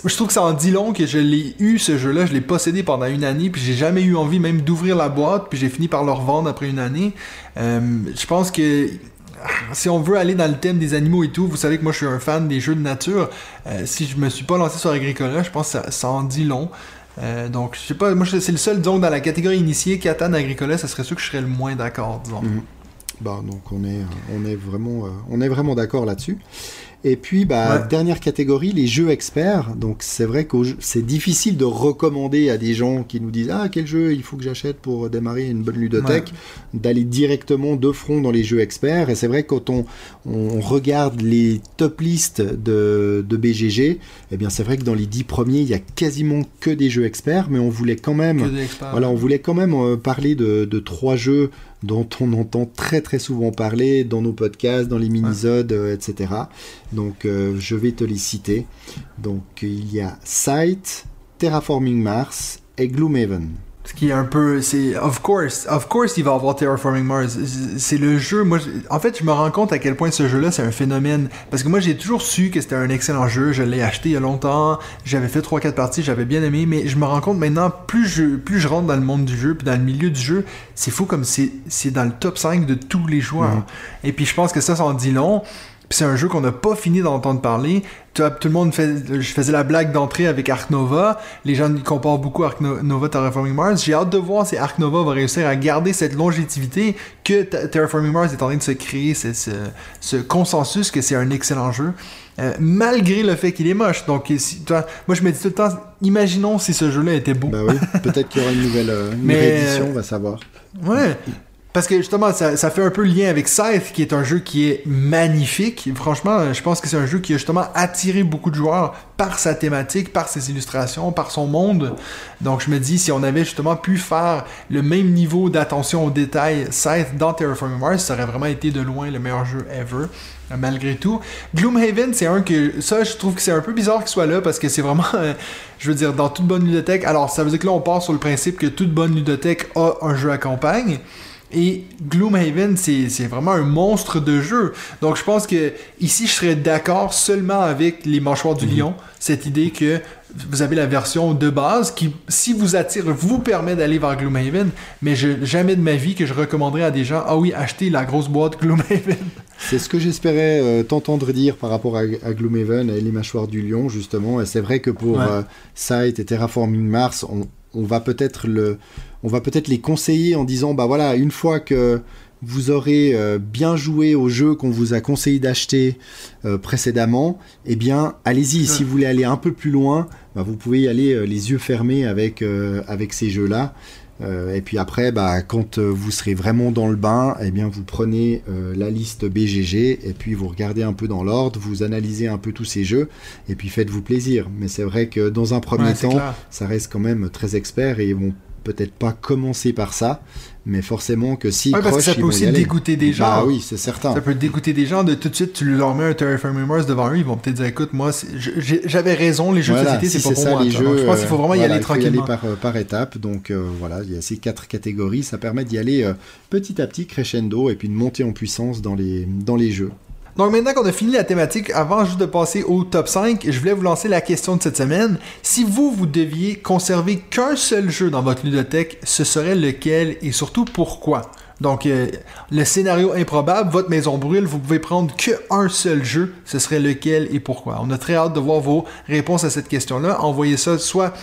je trouve que ça en dit long que je l'ai eu ce jeu-là, je l'ai possédé pendant une année, puis j'ai jamais eu envie même d'ouvrir la boîte, puis j'ai fini par le revendre après une année. Euh, je pense que si on veut aller dans le thème des animaux et tout, vous savez que moi je suis un fan des jeux de nature. Euh, si je me suis pas lancé sur Agricola, je pense que ça, en dit long. Euh, donc, je sais pas, moi c'est le seul, disons, dans la catégorie initiée, Catan Agricola, ça serait sûr que je serais le moins d'accord, disons. Mhm. Bah, donc euh, on est vraiment d'accord là-dessus. Et puis, bah, Ouais. dernière catégorie, les jeux experts. Donc, c'est vrai que c'est difficile de recommander à des gens qui nous disent Ah, quel jeu il faut que j'achète pour démarrer une bonne ludothèque, d'aller directement de front dans les jeux experts. Et c'est vrai que quand on, on regarde les top listes de, de BGG, eh bien, c'est vrai que dans les dix premiers, il y a quasiment que des jeux experts, mais on voulait quand même. Voilà, on voulait quand même euh, parler de, de trois jeux dont on entend très très souvent parler dans nos podcasts, dans les minisodes, euh, etc. Donc euh, je vais te les citer. Donc il y a Sight, Terraforming Mars et Gloomhaven. Ce qui est un peu, c'est of course, of course, il va avoir Terraforming Mars. C'est le jeu. Moi, en fait, je me rends compte à quel point ce jeu-là, c'est un phénomène. Parce que moi, j'ai toujours su que c'était un excellent jeu. Je l'ai acheté il y a longtemps. J'avais fait 3-4 parties, j'avais bien aimé. Mais je me rends compte maintenant, plus je, plus je rentre dans le monde du jeu, puis dans le milieu du jeu, c'est fou comme c'est, c'est dans le top 5 de tous les joueurs. Mhm. Et puis, je pense que ça, ça en dit long. Puis c'est un jeu qu'on n'a pas fini d'entendre parler. Vois, tout le monde fait, je faisais la blague d'entrée avec Ark Nova. Les gens comparent beaucoup Ark No- Nova Terraforming Mars. J'ai hâte de voir si Ark Nova va réussir à garder cette longévité que Terraforming Mars est en train de se créer, ce, ce, ce consensus que c'est un excellent jeu. Euh, malgré le fait qu'il est moche. Donc, si, toi, moi, je me dis tout le temps, imaginons si ce jeu-là était beau. Bah oui, peut-être qu'il y aura une nouvelle euh, une Mais, réédition, euh, on va savoir. Ouais. Parce que justement, ça, ça fait un peu lien avec Scythe, qui est un jeu qui est magnifique. Franchement, je pense que c'est un jeu qui a justement attiré beaucoup de joueurs par sa thématique, par ses illustrations, par son monde. Donc je me dis, si on avait justement pu faire le même niveau d'attention aux détails Scythe dans Terraforming Mars, ça aurait vraiment été de loin le meilleur jeu ever. Malgré tout. Gloomhaven, c'est un que. Ça, je trouve que c'est un peu bizarre qu'il soit là parce que c'est vraiment. euh, je veux dire, dans toute bonne ludothèque. Alors, ça veut dire que là, on part sur le principe que toute bonne ludothèque a un jeu à campagne. Et Gloomhaven, c'est vraiment un monstre de jeu. Donc je pense que ici, je serais d'accord seulement avec les mâchoires du lion. Cette idée que vous avez la version de base qui, si vous attire, vous permet d'aller vers Gloomhaven. Mais je, jamais de ma vie que je recommanderais à des gens, ah oui, achetez la grosse boîte Gloomhaven. C'est ce que j'espérais euh, t'entendre dire par rapport à, à Gloomhaven et les mâchoires du lion, justement. Et c'est vrai que pour Ouais. euh, Sight et Terraforming Mars, on, on va peut-être le, on va peut-être les conseiller en disant, bah voilà, une fois que vous aurez euh, bien joué au jeu qu'on vous a conseillé d'acheter euh, précédemment, eh bien, allez-y. Si vous voulez aller un peu plus loin, bah, vous pouvez y aller euh, les yeux fermés avec, avec ces jeux-là. Euh, et puis après, bah, quand euh, vous serez vraiment dans le bain, eh bien, vous prenez euh, la liste BGG et puis vous regardez un peu dans l'ordre, vous analysez un peu tous ces jeux et puis faites-vous plaisir. Mais c'est vrai que dans un premier Ouais, temps, ça reste quand même très expert et ils vont peut-être pas commencer par ça, mais forcément que s'ils Ouais, parce que ça peut aussi y dégoûter des gens. Bah oui, c'est certain. Ça peut dégoûter des gens de tout de suite, tu leur mets un Terraforming Mars devant eux, ils vont peut-être dire écoute, moi, j'avais raison, les jeux Voilà, de société, si c'est pas pour ça, moi. les. Donc, jeux, je pense qu'il faut vraiment y euh, aller il faut y tranquillement. aller par, euh, par étapes. Donc euh, voilà, il y a ces quatre catégories. Ça permet d'y aller euh, petit à petit, crescendo, et puis de monter en puissance dans les, dans les jeux. Donc maintenant qu'on a fini la thématique, avant juste de passer au top 5, je voulais vous lancer la question de cette semaine. Si vous, vous deviez conserver qu'un seul jeu dans votre ludothèque, ce serait lequel et surtout pourquoi? Donc, euh, le scénario improbable, votre maison brûle, vous pouvez prendre que un seul jeu, ce serait lequel et pourquoi? On a très hâte de voir vos réponses à cette question-là. Envoyez ça soit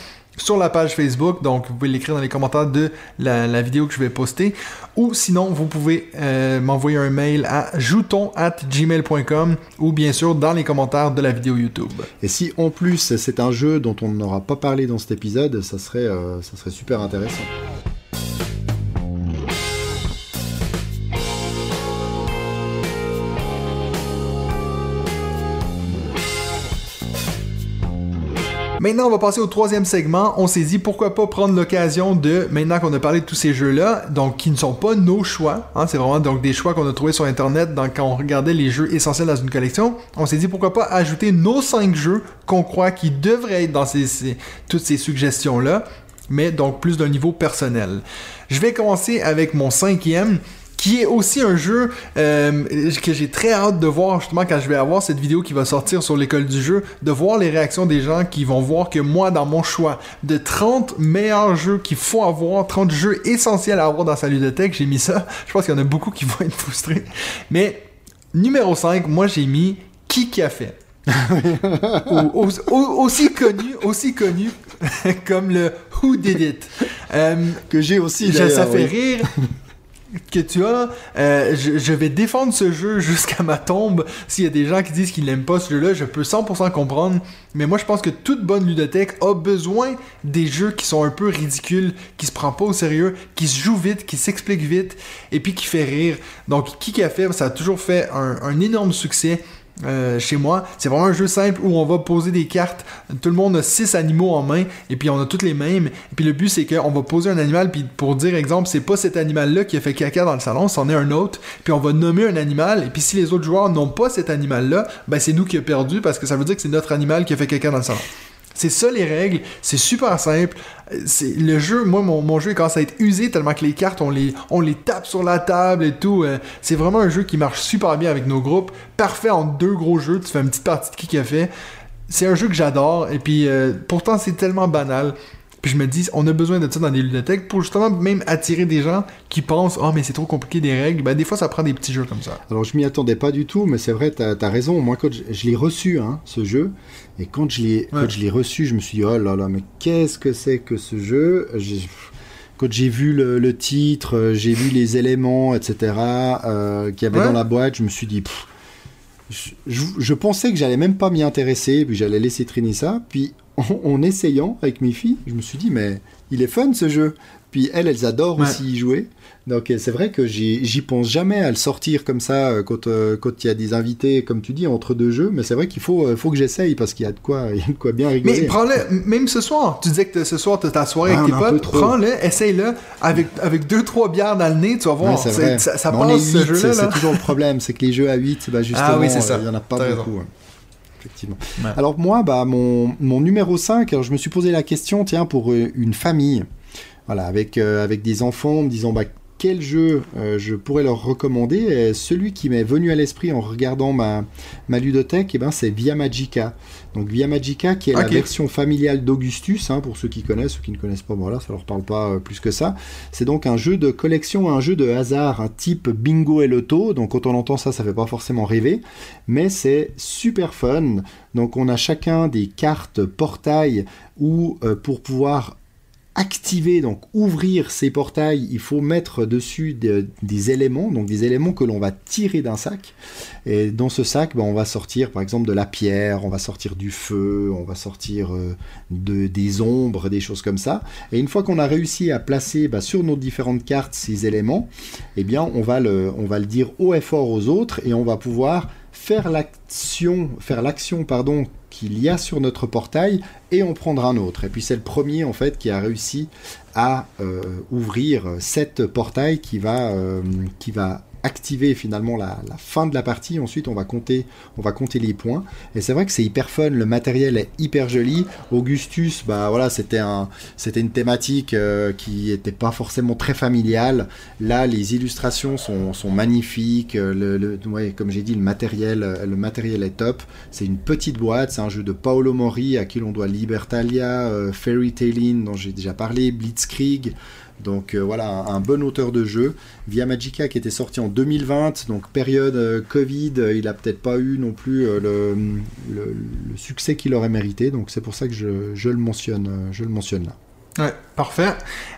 sur la page Facebook, donc vous pouvez l'écrire dans les commentaires de la, vidéo que je vais poster, ou sinon vous pouvez euh, m'envoyer un mail à jouton at gmail.com ou bien sûr dans les commentaires de la vidéo YouTube. Et si en plus c'est un jeu dont on n'aura pas parlé dans cet épisode, ça serait, euh, ça serait super intéressant. Maintenant, on va passer au troisième segment. On s'est dit pourquoi pas prendre l'occasion de, maintenant qu'on a parlé de tous ces jeux-là, donc qui ne sont pas nos choix, hein, c'est vraiment donc des choix qu'on a trouvés sur Internet dans- quand on regardait les jeux essentiels dans une collection. On s'est dit pourquoi pas ajouter nos cinq jeux qu'on croit qui devraient être dans ces, ces- toutes ces suggestions-là, mais donc plus d'un niveau personnel. Je vais commencer avec mon cinquième qui est aussi un jeu euh, que j'ai très hâte de voir justement quand je vais avoir cette vidéo qui va sortir sur l'école du jeu, de voir les réactions des gens qui vont voir que moi dans mon choix de 30 meilleurs jeux qu'il faut avoir, 30 jeux essentiels à avoir dans sa ludothèque, j'ai mis ça. Je pense qu'il y en a beaucoup qui vont être frustrés. Mais numéro 5, moi j'ai mis Qui a fait? Au- au- au- aussi connu, aussi connu comme le Who Did It. Euh, Que j'ai aussi ça fait oui. rire que tu as. Euh, je, vais défendre ce jeu jusqu'à ma tombe. S'il y a des gens qui disent qu'ils n'aiment pas ce jeu-là, je peux 100% comprendre. Mais moi, je pense que toute bonne ludothèque a besoin des jeux qui sont un peu ridicules, qui se prend pas au sérieux, qui se jouent vite, qui s'expliquent vite, et puis qui fait rire. Donc, qui a fait, ça a toujours fait un énorme succès. Euh, chez moi, c'est vraiment un jeu simple où on va poser des cartes. Tout le monde a six animaux en main et puis on a toutes les mêmes. Et puis le but c'est qu'on va poser un animal puis pour dire exemple c'est pas cet animal-là qui a fait caca dans le salon, c'en est un autre. Puis on va nommer un animal et puis si les autres joueurs n'ont pas cet animal-là, ben c'est nous qui a perdu parce que ça veut dire que c'est notre animal qui a fait caca dans le salon. C'est ça les règles, c'est super simple. Le jeu, moi mon, mon jeu commence à être usé tellement que les cartes on les tape sur la table et tout. euh, c'est vraiment un jeu qui marche super bien avec nos groupes, parfait en deux gros jeux. Tu fais une petite partie de qui. C'est un jeu que j'adore et puis euh, pourtant c'est tellement banal. Puis je me dis, on a besoin de ça dans des ludothèques pour justement même attirer des gens qui pensent, oh mais c'est trop compliqué des règles. Ben des fois ça prend des petits jeux comme ça. Alors je m'y attendais pas du tout, mais c'est vrai, t'as as raison. Moi, quand je, je l'ai reçu, hein, ce jeu, et quand je l'ai Ouais. reçu, je me suis dit, oh là là, mais qu'est-ce que c'est que ce jeu? Quand j'ai vu le, le titre, euh, j'ai vu les éléments, etc., euh, qu'il y avait Ouais. dans la boîte, je me suis dit, pff, je, je- je pensais que j'allais même pas m'y intéresser, puis j'allais laisser traîner ça. Puis en, en essayant avec mes filles, je me suis dit, mais il est fun ce jeu. Puis elles, elles adorent Ouais. aussi y jouer. Donc euh, c'est vrai que j'y pense jamais à le sortir comme ça euh, quand euh, quand il y a des invités, comme tu dis, entre deux jeux. Mais c'est vrai qu'il faut, euh, faut que j'essaye parce qu'il y a de quoi, il y a de quoi bien rigoler. Mais prends-le, même ce soir. Tu disais que ce soir, t'as ta soirée Ouais, avec on tes potes. Prends-le, essaye-le. Avec, avec deux, trois bières dans le nez, tu vas voir. Ouais, ça ça passe ce jeu-là. c'est toujours le problème, c'est que les jeux à 8, bah justement, Ah oui, c'est ça. il y en a pas beaucoup. ouais. Effectivement. Ouais. Alors moi, bah, mon, mon numéro 5, alors je me suis posé la question, tiens, pour euh, une famille, voilà, avec, euh, avec des enfants, en me disant, bah, quel jeu euh, je pourrais leur recommander Celui qui m'est venu à l'esprit en regardant ma, ma ludothèque, eh ben, c'est Via Magica. Donc Via Magica, qui est la version familiale d'Augustus, hein, pour ceux qui connaissent, ceux qui ne connaissent pas, voilà, ça leur parle pas euh, plus que ça. C'est donc un jeu de collection, un jeu de hasard, un type bingo et loto. Donc quand on entend ça, ça fait pas forcément rêver, mais c'est super fun. Donc on a chacun des cartes portail où euh, pour pouvoir activer, donc ouvrir ces portails, il faut mettre dessus de- des éléments, donc des éléments que l'on va tirer d'un sac. Et dans ce sac, ben, on va sortir par exemple de la pierre, on va sortir du feu, on va sortir euh, de, des ombres, des choses comme ça. Et une fois qu'on a réussi à placer ben, sur nos différentes cartes ces éléments, eh bien on va le, on va le dire haut et fort aux autres et on va pouvoir faire l'action, faire l'action pardon qu'il y a sur notre portail et en prendre un autre. Et puis c'est le premier en fait qui a réussi à euh, ouvrir cette portail qui va, euh, qui va activer finalement la, fin de la partie. Ensuite, on va compter, on va compter les points. Et c'est vrai que c'est hyper fun. Le matériel est hyper joli. Augustus, bah voilà, c'était un, c'était une thématique euh, qui était pas forcément très familiale. Là, les illustrations sont, sont magnifiques. Euh, Le, ouais, comme j'ai dit, le matériel, euh, le matériel est top. C'est une petite boîte. C'est un jeu de Paolo Mori à qui l'on doit Libertalia, Fairy Tailing dont j'ai déjà parlé, Blitzkrieg. Donc euh, voilà, un, bon auteur de jeu. Via Magica qui était sorti en 2020, donc période euh, Covid, euh, il a peut-être pas eu non plus le, succès qu'il aurait mérité. Donc c'est pour ça que je, le mentionne, je le mentionne là. Ouais, parfait.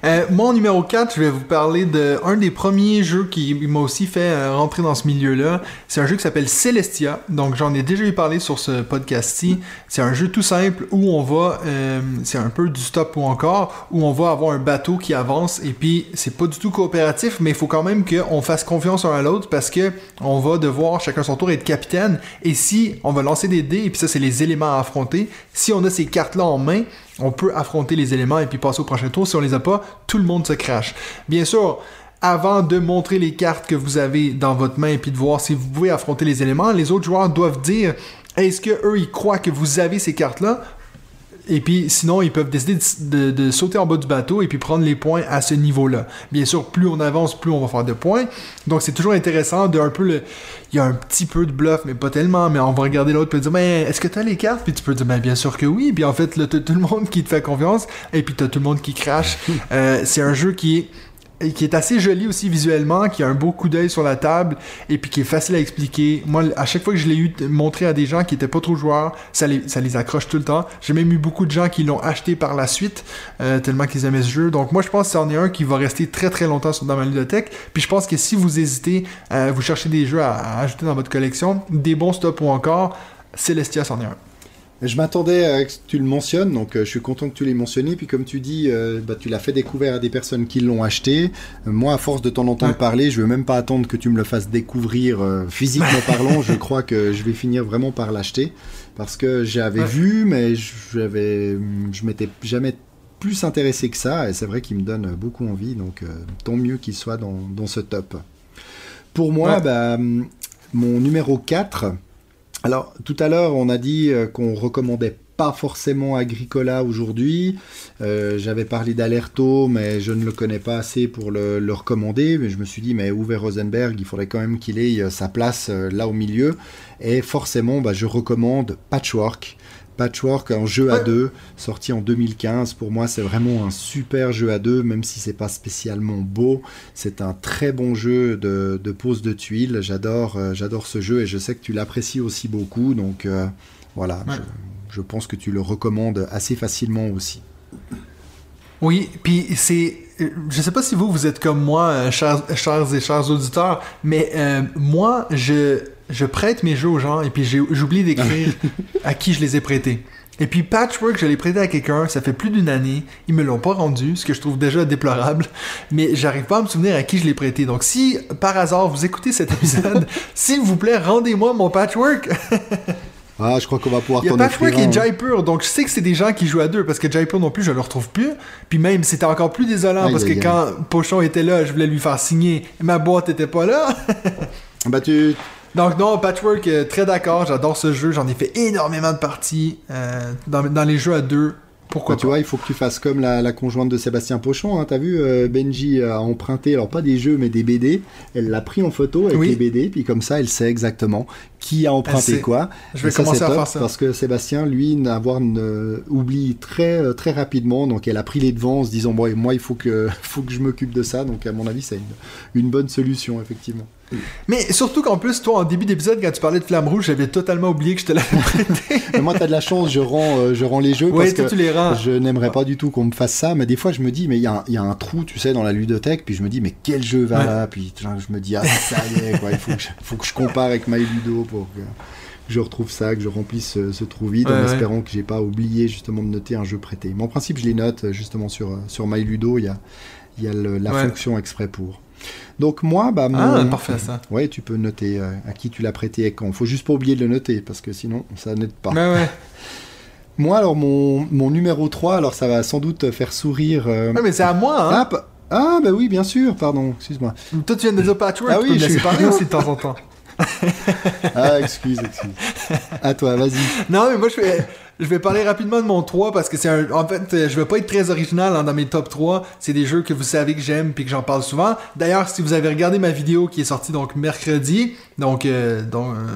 Euh, mon numéro 4, je vais vous parler de un des premiers jeux qui m'a aussi fait euh, rentrer dans ce milieu-là. C'est un jeu qui s'appelle Celestia. Donc j'en ai déjà eu parlé sur ce podcast-ci. C'est un jeu tout simple où on va, euh, c'est un peu du stop ou encore, où on va avoir un bateau qui avance et puis c'est pas du tout coopératif, mais il faut quand même qu'on fasse confiance un à l'autre parce que on va devoir chacun son tour être capitaine. Et si on va lancer des dés, et puis ça c'est les éléments à affronter, si on a ces cartes-là en main, on peut affronter les éléments et puis passer au prochain tour. Si on les a pas, tout le monde se crache. Bien sûr, avant de montrer les cartes que vous avez dans votre main et puis de voir si vous pouvez affronter les éléments, les autres joueurs doivent dire est-ce que eux ils croient que vous avez ces cartes-là? Et puis sinon, ils peuvent décider de, de- de sauter en bas du bateau et puis prendre les points à ce niveau-là. Bien sûr, plus on avance, plus on va faire de points. Donc c'est toujours intéressant de un peu le... Il y a un petit peu de bluff, mais pas tellement. Mais on va regarder l'autre et dire, mais est-ce que tu as les cartes? Puis tu peux dire, ben bien sûr que oui. Puis en fait, là, t'as tout le monde qui te fait confiance et puis t'as tout le monde qui crache. Euh, c'est un jeu qui est qui est assez joli aussi visuellement, qui a un beau coup d'œil sur la table et puis qui est facile à expliquer. Moi, à chaque fois que je l'ai eu montré à des gens qui étaient pas trop joueurs, ça les, accroche tout le temps. J'ai même eu beaucoup de gens qui l'ont acheté par la suite, euh, tellement qu'ils aimaient ce jeu. Donc moi, je pense que c'en est un qui va rester très très longtemps dans ma bibliothèque. Puis je pense que si vous hésitez, euh, vous cherchez des jeux à, à ajouter dans votre collection, des bons stops ou encore, Celestia c'en est un. Je m'attendais à ce que tu le mentionnes, donc euh, je suis content que tu l'aies mentionné. Puis comme tu dis, euh, bah, tu l'as fait découvrir à des personnes qui l'ont acheté. Euh, moi, à force de t'en entendre Ouais. parler, je veux même pas attendre que tu me le fasses découvrir euh, physiquement parlant. Je crois que je vais finir vraiment par l'acheter parce que j'avais Ouais. vu, mais j'avais, je m'étais jamais plus intéressé que ça. Et c'est vrai qu'il me donne beaucoup envie. Donc euh, tant mieux qu'il soit dans, dans ce top. Pour moi, Ouais. bah, mon numéro 4. Alors, tout à l'heure, on a dit euh, qu'on recommandait pas forcément Agricola aujourd'hui. Euh, J'avais parlé d'Alerto, mais je ne le connais pas assez pour le, recommander. Mais je me suis dit, mais Uwe Rosenberg, il faudrait quand même qu'il ait euh, sa place là au milieu. Et forcément, bah, je recommande Patchwork. Patchwork, un jeu à deux, sorti en 2015. Pour moi, c'est vraiment un super jeu à deux, même si c'est pas spécialement beau. C'est un très bon jeu de, de pose de tuiles. J'adore, euh, j'adore ce jeu et je sais que tu l'apprécies aussi beaucoup. Donc euh, voilà, Ouais. je, je pense que tu le recommandes assez facilement aussi. Oui, puis c'est. Je sais pas si vous, vous êtes comme moi, euh, chers, chers et chers auditeurs, mais euh, moi, je, je prête mes jeux aux gens et puis j'oublie d'écrire à qui je les ai prêtés. Et puis Patchwork, je l'ai prêté à quelqu'un, ça fait plus d'une année, ils me l'ont pas rendu, ce que je trouve déjà déplorable, mais j'arrive pas à me souvenir à qui je l'ai prêté. Donc si par hasard vous écoutez cet épisode, s'il vous plaît, rendez-moi mon Patchwork. Ah, je crois qu'on va pouvoir Il y a Patchwork offrir et. Jaipur, donc je sais que c'est des gens qui jouent à deux, parce que Jaipur non plus, je le retrouve plus. Puis même, c'était encore plus désolant, Aïe, parce que aïe. quand Pochon était là, je voulais lui faire signer, ma boîte était pas là. Bah, tu, donc non, Patchwork, euh, très d'accord, j'adore ce jeu, j'en ai fait énormément de parties euh, dans, dans les jeux à deux. Pourquoi Bah, tu pas? vois, il faut que tu fasses comme la, la conjointe de Sébastien Pochon. Hein, T'as vu, euh, Benji a emprunté, alors pas des jeux, mais des BD. Elle l'a pris en photo avec Oui. les BD, puis comme ça, elle sait exactement qui a emprunté quoi. Je vais ça, commencer à faire ça. Parce que Sébastien, lui, n'avoir ne- oublie très très rapidement, donc elle a pris les devants en se disant, bon, moi, il faut que faut que je m'occupe de ça. Donc à mon avis, c'est une, une bonne solution, effectivement. Mais surtout qu'en plus, toi, en début d'épisode, quand tu parlais de Flamme Rouge, j'avais totalement oublié que je te l'avais prêté. Mais moi, t'as de la chance, je rends, euh, je rends les jeux Oui, parce toi, que tu les rends. je n'aimerais pas du tout qu'on me fasse ça. Mais des fois, je me dis, mais il y, a un- il y a un trou, tu sais, dans la ludothèque. Puis je me dis, mais quel jeu va Ouais. là? Puis je me dis, ah, ça y est, quoi. Il faut que je, faut que je compare avec My Ludo pour que je retrouve ça, que je remplisse ce, ce trou vide Ouais, en ouais. espérant que j'ai pas oublié justement de noter un jeu prêté. Mais en principe, je les note euh, justement sur, euh, sur My Ludo. Il y a, y a le- la Ouais. fonction exprès pour. Donc moi, bah, mon... Ah, parfait, ça. Ouais, tu peux noter euh, à qui tu l'as prêté et quand. Faut juste pas oublier de le noter parce que sinon ça n'aide pas. Ouais, ouais. Moi, alors mon, mon numéro 3, alors ça va sans doute faire sourire. euh, Ouais, mais c'est à moi, hein. Ah, ah, bah oui, bien sûr, pardon, excuse-moi. Toi, tu viens de dire Patchwork, Ah oui, je suis- parler aussi de temps en temps. Ah, excuse, excuse. À toi, vas-y. Non, mais moi, je vais, je vais parler rapidement de mon 3 parce que c'est un. En fait, je vais pas être très original hein, dans mes top 3. C'est des jeux que vous savez que j'aime puis que j'en parle souvent. D'ailleurs, si vous avez regardé ma vidéo qui est sortie donc mercredi, donc, euh, donc euh,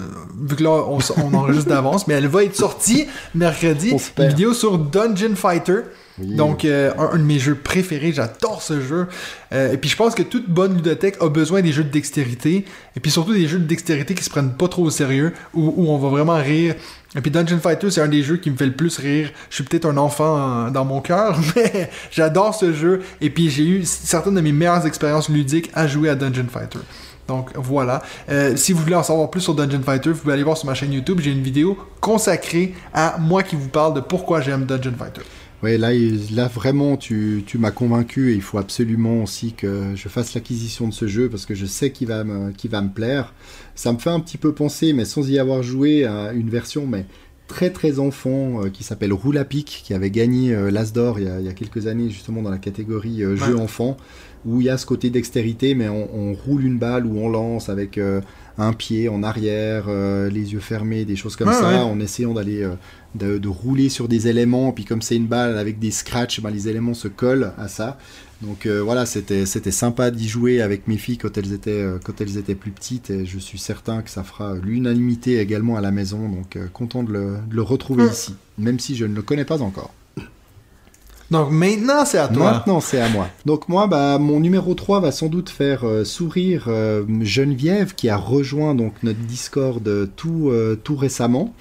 vu que là, on, on enregistre d'avance, mais elle va être sortie mercredi. Une vidéo sur Dungeon Fighter. Donc, euh, un, de mes jeux préférés, j'adore ce jeu. Euh, et puis, je pense que toute bonne ludothèque a besoin des jeux de dextérité. Et puis, surtout des jeux de dextérité qui se prennent pas trop au sérieux, où, où on va vraiment rire. Et puis, Dungeon Fighter, c'est un des jeux qui me fait le plus rire. Je suis peut-être un enfant euh, dans mon cœur, mais j'adore ce jeu. Et puis, j'ai eu certaines de mes meilleures expériences ludiques à jouer à Dungeon Fighter. Donc voilà. Si vous voulez en savoir plus sur Dungeon Fighter, vous pouvez aller voir sur ma chaîne YouTube. J'ai une vidéo consacrée à moi qui vous parle de pourquoi j'aime Dungeon Fighter. Ouais, là, là vraiment, tu, tu m'as convaincu et il faut absolument aussi que je fasse l'acquisition de ce jeu parce que je sais qu'il va, me, va me plaire. Ça me fait un petit peu penser, mais sans y avoir joué, à une version mais très très enfant euh, qui s'appelle Roule à pic, qui avait gagné euh, l'As d'or il, y a- il y a quelques années justement dans la catégorie euh, jeu Ouais. enfant, où il y a ce côté dextérité, mais on, on roule une balle ou on lance avec un pied en arrière, euh, les yeux fermés, des choses comme ça, ouais. en essayant d'aller euh, de, de rouler sur des éléments, puis comme c'est une balle avec des scratchs, ben, les éléments se collent à ça. Donc euh, voilà, c'était c'était sympa d'y jouer avec mes filles quand elles étaient quand elles étaient plus petites, et je suis certain que ça fera l'unanimité également à la maison. Donc content de le, de le retrouver ici, même si je ne le connais pas encore. Donc maintenant, c'est à toi. Maintenant, c'est à moi. Donc moi, bah, mon numéro 3 va sans doute faire euh, sourire euh, Geneviève qui a rejoint donc notre Discord euh, tout, tout récemment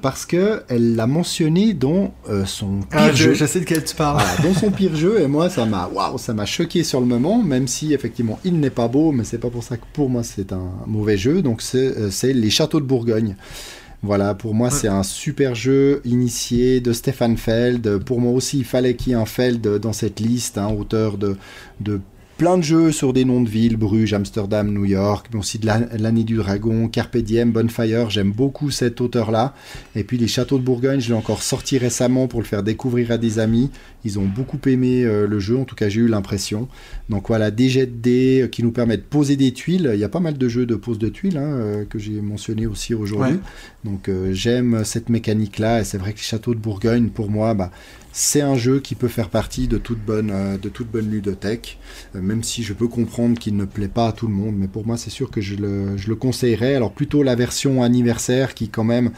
parce que elle l'a mentionné dans son pire Ah, je, jeu. je sais de quel tu parles. Voilà, dans son pire jeu et moi ça m'a waouh ça m'a choqué sur le moment même si effectivement il n'est pas beau mais c'est pas pour ça que pour moi c'est un mauvais jeu donc c'est c'est les châteaux de Bourgogne voilà, pour moi, Ouais. c'est un super jeu initié de Stéphane Feld. Pour moi aussi, il fallait qu'il y ait un Feld dans cette liste, hein, auteur de, de plein de jeux sur des noms de villes, Bruges, Amsterdam, New York, mais aussi de la- l'année du dragon, Carpe Diem, Bonfire. J'aime beaucoup cet auteur-là. Et puis les châteaux de Bourgogne, je l'ai encore sorti récemment pour le faire découvrir à des amis. Ils ont beaucoup aimé euh, le jeu, en tout cas j'ai eu l'impression. Donc voilà, des jets de dés euh, qui nous permettent de poser des tuiles. Il y a pas mal de jeux de pose de tuiles hein, euh, que j'ai mentionné aussi aujourd'hui. Ouais. Donc euh, j'aime cette mécanique-là et c'est vrai que les châteaux de Bourgogne, pour moi, bah, c'est un jeu qui peut faire partie de toute bonne, euh, de toute bonne ludothèque, Euh, même si je peux comprendre qu'il ne plaît pas à tout le monde, mais pour moi c'est sûr que je le, je le conseillerais. Alors plutôt la version anniversaire qui quand même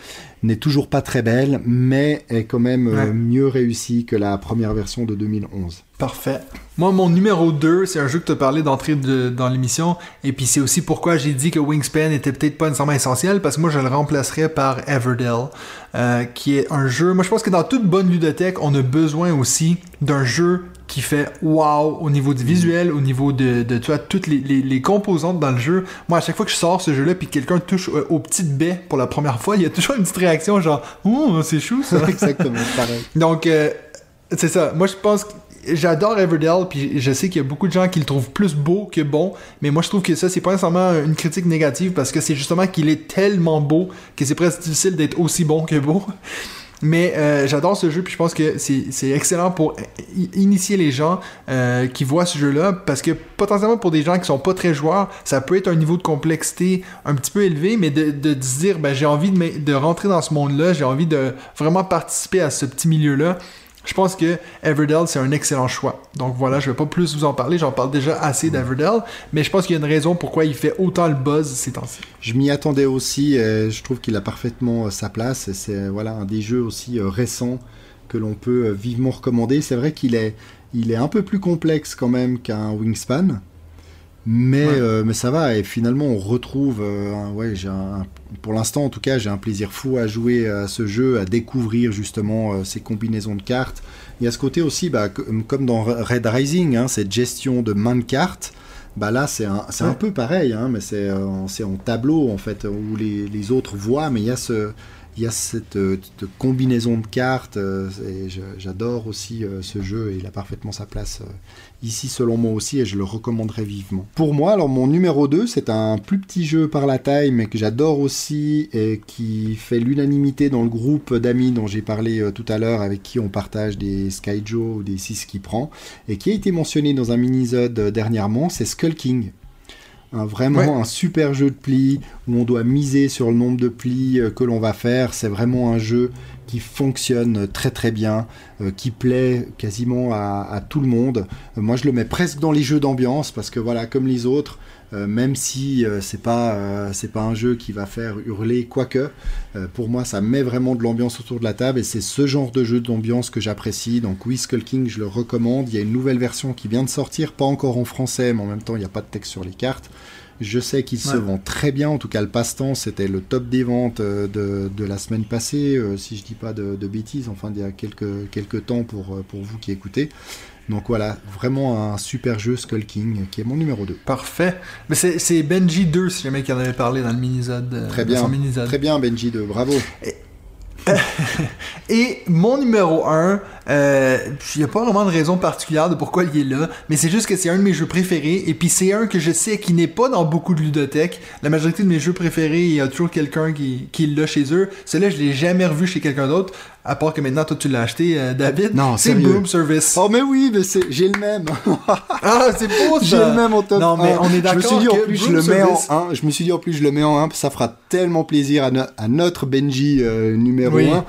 n'est toujours pas très belle, mais est quand même euh, Ouais. mieux réussie que la première version de 2011. Parfait. Moi, mon numéro 2, c'est un jeu que tu as parlé d'entrée de- dans l'émission. Et puis, c'est aussi pourquoi j'ai dit que Wingspan était peut-être pas nécessairement essentiel, parce que moi, je le remplacerais par Everdell, euh, qui est un jeu. Moi, je pense que dans toute bonne ludothèque, on a besoin aussi d'un jeu qui fait wow au niveau du visuel, au niveau de, de tu vois, toutes les, les- les composantes dans le jeu. Moi, à chaque fois que je sors ce jeu-là, puis que quelqu'un touche euh, aux petites baies pour la première fois, il y a toujours une petite réaction genre, oh, c'est chou ça. Exactement, pareil. Donc, euh, c'est ça. Moi, je pense que j'adore Everdell, puis je sais qu'il y a beaucoup de gens qui le trouvent plus beau que bon, mais moi, je trouve que ça, c'est pas nécessairement une critique négative parce que c'est justement qu'il est tellement beau que c'est presque difficile d'être aussi bon que beau. Mais euh, j'adore ce jeu, puis je pense que c'est excellent pour initier les gens euh, qui voient ce jeu-là, parce que potentiellement pour des gens qui sont pas très joueurs, ça peut être un niveau de complexité un petit peu élevé, mais de, se dire, ben, j'ai envie de rentrer dans ce monde-là, j'ai envie de vraiment participer à ce petit milieu-là. Je pense que Everdell, c'est un excellent choix. Donc voilà, je vais pas plus vous en parler, j'en parle déjà assez d'Everdell, mais je pense qu'il y a une raison pourquoi il fait autant le buzz ces temps-ci. Je m'y attendais aussi, et je trouve qu'il a parfaitement euh, sa place. C'est euh, voilà, un des jeux aussi euh, récents que l'on peut euh, vivement recommander. C'est vrai qu'il est, il est un peu plus complexe quand même qu'un Wingspan. Mais, Ouais. euh, mais ça va, et finalement on retrouve, euh, un- ouais, j'ai un- pour l'instant en tout cas, j'ai un plaisir fou à jouer à ce jeu, à découvrir justement euh, ces combinaisons de cartes. Il y a ce côté aussi, bah, comme dans Red Rising, hein, cette gestion de main de cartes. Bah là, c'est un, c'est un peu pareil, hein, mais c'est en- c'est en tableau en fait, où les, les autres voient, mais il y a ce, il y a cette, cette combinaison de cartes. et je- j'adore aussi ce jeu et il a parfaitement sa place ici selon moi aussi et je le recommanderais vivement. Pour moi, alors mon numéro 2, c'est un plus petit jeu par la taille mais que j'adore aussi et qui fait l'unanimité dans le groupe d'amis dont j'ai parlé euh, tout à l'heure avec qui on partage des Skyjo ou des 6 qui prend et qui a été mentionné dans un mini-zode euh, dernièrement, c'est Skull King. Un- vraiment Ouais. un super jeu de plis où on doit miser sur le nombre de plis euh, que l'on va faire. C'est vraiment un jeu qui fonctionne très très bien, euh, qui plaît quasiment à, tout le monde. Euh, moi je le mets presque dans les jeux d'ambiance parce que voilà, comme les autres, euh, même si c'est pas c'est pas un jeu qui va faire hurler quoique, pour moi ça met vraiment de l'ambiance autour de la table et c'est ce genre de jeu d'ambiance que j'apprécie. Donc oui, King, je le recommande. Il y a une nouvelle version qui vient de sortir, pas encore en français, mais en même temps il n'y a pas de texte sur les cartes. Je sais qu'il se vend très bien, en tout cas le passe-temps c'était le top des ventes euh, de, de la semaine passée, euh, si je dis pas de, de bêtises, enfin il y a quelques, quelques temps pour, euh, pour vous qui écoutez. Donc voilà, vraiment un super jeu Skull King qui est mon numéro 2. Parfait. Mais c'est c'est Benji 2, si jamais qui en avait parlé dans le mini-zode. Très bien. mini-zode. Très bien Benji 2, bravo. Et mon numéro 1, il n'y a pas vraiment de raison particulière de pourquoi il est là, mais c'est juste que c'est un de mes jeux préférés, et puis c'est un que je sais qui n'est pas dans beaucoup de ludothèques. La majorité de mes jeux préférés, il y a toujours quelqu'un qui, qui l'a chez eux. Celui-là, je l'ai jamais revu chez quelqu'un d'autre, à part que maintenant, toi, tu l'as acheté, euh, David. Non, c'est. Broom Service. Oh mais oui, mais c'est- j'ai le même. Ah, c'est beau, ça! J'ai le même en top Non, mais 1. on est Je me d'accord suis dit en plus je le mets en Service- 1. Je me suis dit en plus je le mets en 1 ça fera tellement plaisir à, no- à notre Benji euh, numéro Oui. 1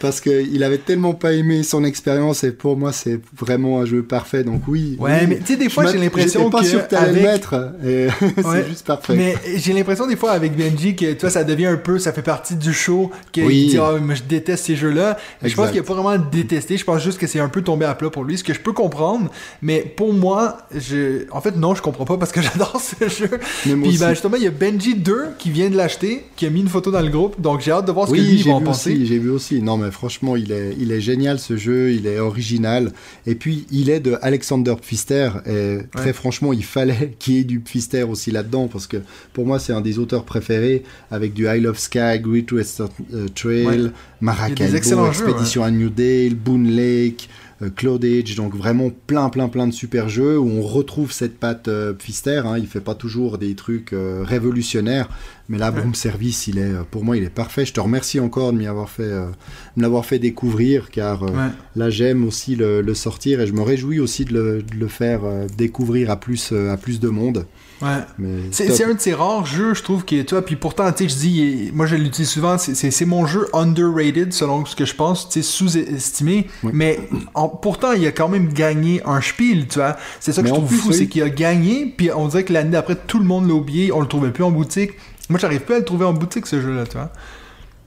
parce qu'il avait tellement pas aimé son expérience et pour moi c'est vraiment un jeu parfait donc oui. Ouais, oui. mais tu sais, des fois, j'ai l'impression j'étais pas que sûr que avec- le mettre et Ouais. c'est juste parfait. Mais j'ai l'impression des fois avec Benji que toi ça devient un peu, ça fait partie du show, qu'il Oui. dit mais je déteste ces jeux-là. Mais Je pense qu'il a pas vraiment détesté, je pense juste que c'est un peu tombé à plat pour lui, ce que je peux comprendre. Mais pour moi, je, en fait non, je comprends pas parce que j'adore ce jeu. Mais moi Puis ben justement il y a Benji 2 qui vient de l'acheter, qui a mis une photo dans le groupe, donc j'ai hâte de voir ce que lui Oui, j'ai va en penser. j'ai vu aussi. Non, mais franchement, il est, il est génial ce jeu, il est original. Et puis, il est de Alexander Pfister. Et très franchement, il fallait qu'il y ait du Pfister aussi là-dedans, parce que pour moi, c'est un des auteurs préférés, avec du I Love Sky, Great Western euh, Trail, Ouais. Maracaibo, jeux, Expédition à New Dale, Boone Lake. Euh, Cloud Age, donc vraiment plein plein plein de super jeux où on retrouve cette patte euh, Pfister, hein, il fait pas toujours des trucs euh, révolutionnaires, mais là, Broom Service, il est, pour moi, il est parfait. Je te remercie encore de m'y avoir fait, euh, de l'avoir fait découvrir, car euh, Ouais. là, j'aime aussi le, le sortir et je me réjouis aussi de le, de le faire euh, découvrir à plus, à plus de monde. Ouais. C'est un de ces rares jeux, je trouve, qui est toi. Puis pourtant, tu sais, je dis, moi je l'utilise souvent, c'est- mon jeu underrated, selon ce que je pense, tu sais, sous-estimé. Oui. Mais en- pourtant, il a quand même gagné un spiel, tu vois. C'est ça que Mais je trouve fou, c'est qu'il a gagné, puis on dirait que l'année d'après, tout le monde l'a oublié, on le trouvait plus en boutique. Moi, j'arrive plus à le trouver en boutique, ce jeu-là, tu vois.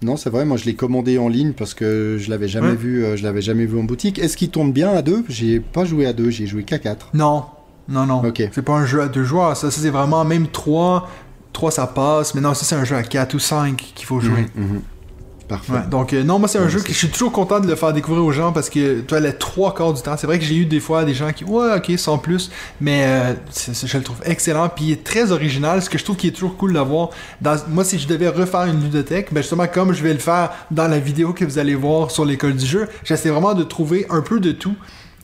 Non, c'est vrai, moi je l'ai commandé en ligne parce que je l'avais jamais Ouais. vu, euh, je l'avais jamais vu en boutique. Est-ce qu'il tourne bien à deux? J'ai pas joué à deux, j'ai joué qu'à quatre. Non, non, non. C'est pas un jeu à deux joueurs, ça, ça c'est vraiment même trois. Trois, ça passe, mais non, ça c'est un jeu à quatre ou cinq qu'il faut jouer. Mhm, mhm. Parfait. Ouais, donc euh, non, moi c'est un Ouais, jeu que je suis toujours content de le faire découvrir aux gens parce que toi les trois quarts du temps, c'est vrai que j'ai eu des fois des gens qui ouais ok sans plus, mais euh, je le trouve excellent puis il est très original. Ce que je trouve qui est toujours cool d'avoir, dans moi si je devais refaire une ludothèque, ben justement comme je vais le faire dans la vidéo que vous allez voir sur l'école du jeu, j'essaie vraiment de trouver un peu de tout.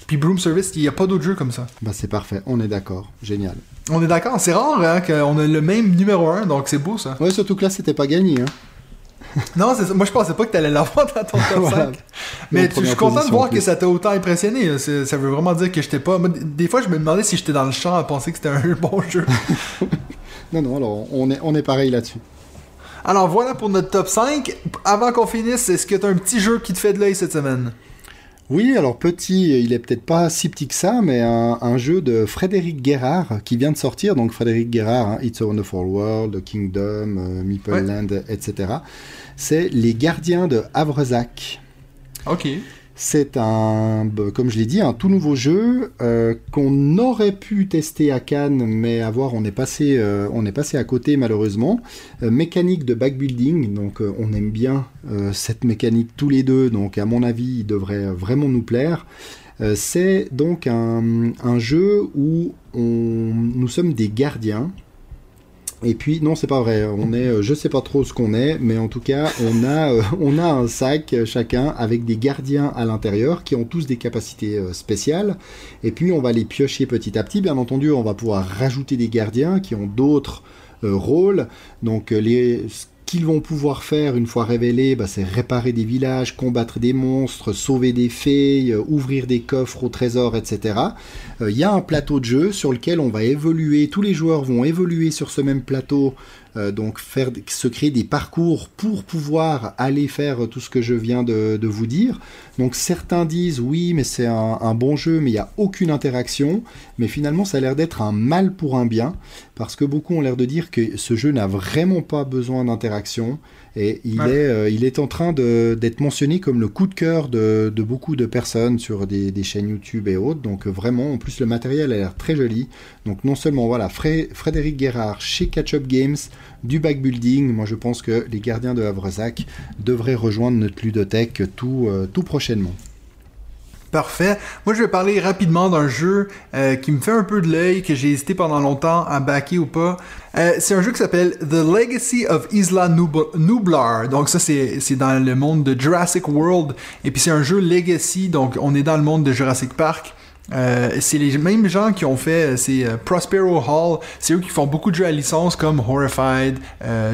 Puis Broom Service, il n'y a pas d'autre jeu comme ça. Bah c'est parfait, on est d'accord, génial. On est d'accord, c'est rare hein, qu'on a le même numéro 1, donc c'est beau ça. Ouais, surtout que là c'était pas gagné. Hein. Non, c'est ça. moi je pensais pas que t'allais l'avoir dans ton top Voilà. 5. Mais tu- je suis content de voir que ça t'a autant impressionné. Ça veut vraiment dire que j'étais pas. moi, des fois, je me demandais si j'étais dans le champ à penser que c'était un bon jeu. Non, non, alors on est, on est pareil là-dessus. Alors voilà pour notre top 5. Avant qu'on finisse, est-ce que t'as un petit jeu qui te fait de l'œil cette semaine? Oui, alors petit, il est peut-être pas si petit que ça, mais un, un jeu de Frédéric Guérard qui vient de sortir. Donc Frédéric Guérard, hein, It's a Wonderful World, Kingdom, euh, Meeple Ouais. Land, etc. C'est Les Gardiens de Havresac. Ok. C'est un, comme je l'ai dit, un tout nouveau jeu euh, qu'on aurait pu tester à Cannes, mais à voir, on est passé, euh, à côté malheureusement. Euh, mécanique de backbuilding, donc on aime bien cette mécanique tous les deux, donc à mon avis, il devrait vraiment nous plaire. C'est donc un, un jeu où on, nous sommes des gardiens. Et puis non, c'est pas vrai. On est, euh, je sais pas trop ce qu'on est, mais en tout cas, on a, euh, un sac euh, chacun avec des gardiens à l'intérieur qui ont tous des capacités spéciales. Et puis on va les piocher petit à petit. Bien entendu, on va pouvoir rajouter des gardiens qui ont d'autres rôles. Donc les qu'ils vont pouvoir faire une fois révélés, bah, c'est réparer des villages, combattre des monstres, sauver des fées, euh, ouvrir des coffres au trésor, etc. Euh, Il y a un plateau de jeu sur lequel on va évoluer, tous les joueurs vont évoluer sur ce même plateau, euh, donc se créer des parcours pour pouvoir aller faire tout ce que je viens de, de vous dire. Donc certains disent oui, mais c'est un, un bon jeu, mais il n'y a aucune interaction. Mais finalement, ça a l'air d'être un mal pour un bien, parce que beaucoup ont l'air de dire que ce jeu n'a vraiment pas besoin d'interaction. Et il, Ouais. est, euh, il est en train d'être mentionné comme le coup de cœur de, de beaucoup de personnes sur des, des chaînes YouTube et autres. Donc euh, vraiment, en plus le matériel a l'air très joli. Donc non seulement voilà, Fré- Frédéric Guérard chez Catch Up Games, du backbuilding. Moi je pense que les gardiens de Havresac devraient rejoindre notre ludothèque tout, euh, tout prochainement. Parfait. Moi, je vais parler rapidement d'un jeu euh, qui me fait un peu de l'œil, que j'ai hésité pendant longtemps à backer ou pas. Euh, c'est un jeu qui s'appelle The Legacy of Isla Nub- Nublar. Donc ça, c'est c'est dans le monde de Jurassic World. Et puis c'est un jeu Legacy, donc on est dans le monde de Jurassic Park. Euh, c'est les mêmes gens qui ont fait, c'est Prospero Hall, c'est eux qui font beaucoup de jeux à licence comme Horrified,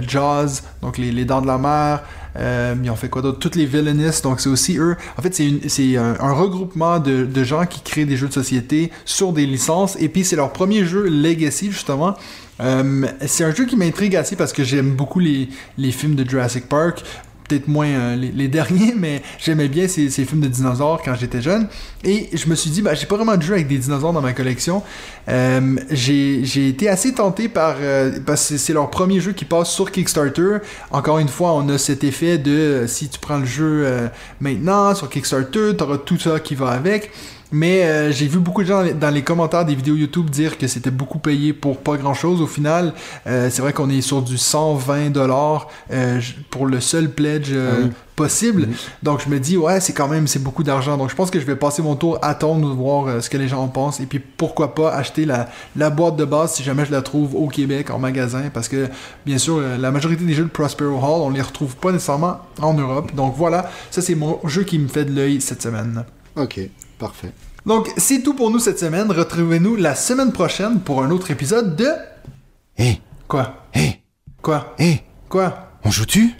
Jaws, donc les, les Dents de la Mer, euh, ils ont fait quoi d'autre? Toutes les Villainous, donc c'est aussi eux. En fait, c'est un, un regroupement de, de gens qui créent des jeux de société sur des licences, et puis c'est leur premier jeu Legacy, justement. Euh, c'est un jeu qui m'intrigue assez parce que j'aime beaucoup les, les films de Jurassic Park. Peut-être moins euh, les, derniers, mais j'aimais bien ces, films de dinosaures quand j'étais jeune. Et je me suis dit, bah, j'ai pas vraiment de jeu avec des dinosaures dans ma collection. Euh, j'ai été assez tenté par. euh, parce que c'est leur premier jeu qui passe sur Kickstarter. Encore une fois, on a cet effet de si tu prends le jeu maintenant sur Kickstarter, t'auras tout ça qui va avec. Mais euh, j'ai vu beaucoup de gens dans les commentaires des vidéos YouTube dire que c'était beaucoup payé pour pas grand chose. Au final, euh, c'est vrai qu'on est sur du 120 dollars pour le seul pledge euh, Ah oui. possible. Donc je me dis ouais, c'est quand même c'est beaucoup d'argent. Donc je pense que je vais passer mon tour à attendre de voir euh, ce que les gens en pensent et puis pourquoi pas acheter la, la boîte de base si jamais je la trouve au Québec en magasin parce que bien sûr euh, la majorité des jeux de Prospero Hall on les retrouve pas nécessairement en Europe. Donc voilà, ça c'est mon jeu qui me fait de l'œil cette semaine. Ok, parfait. Donc, c'est tout pour nous cette semaine. Retrouvez-nous la semaine prochaine pour un autre épisode de... Hé, Quoi? Hé, Quoi? Hé, Quoi? On joue-tu?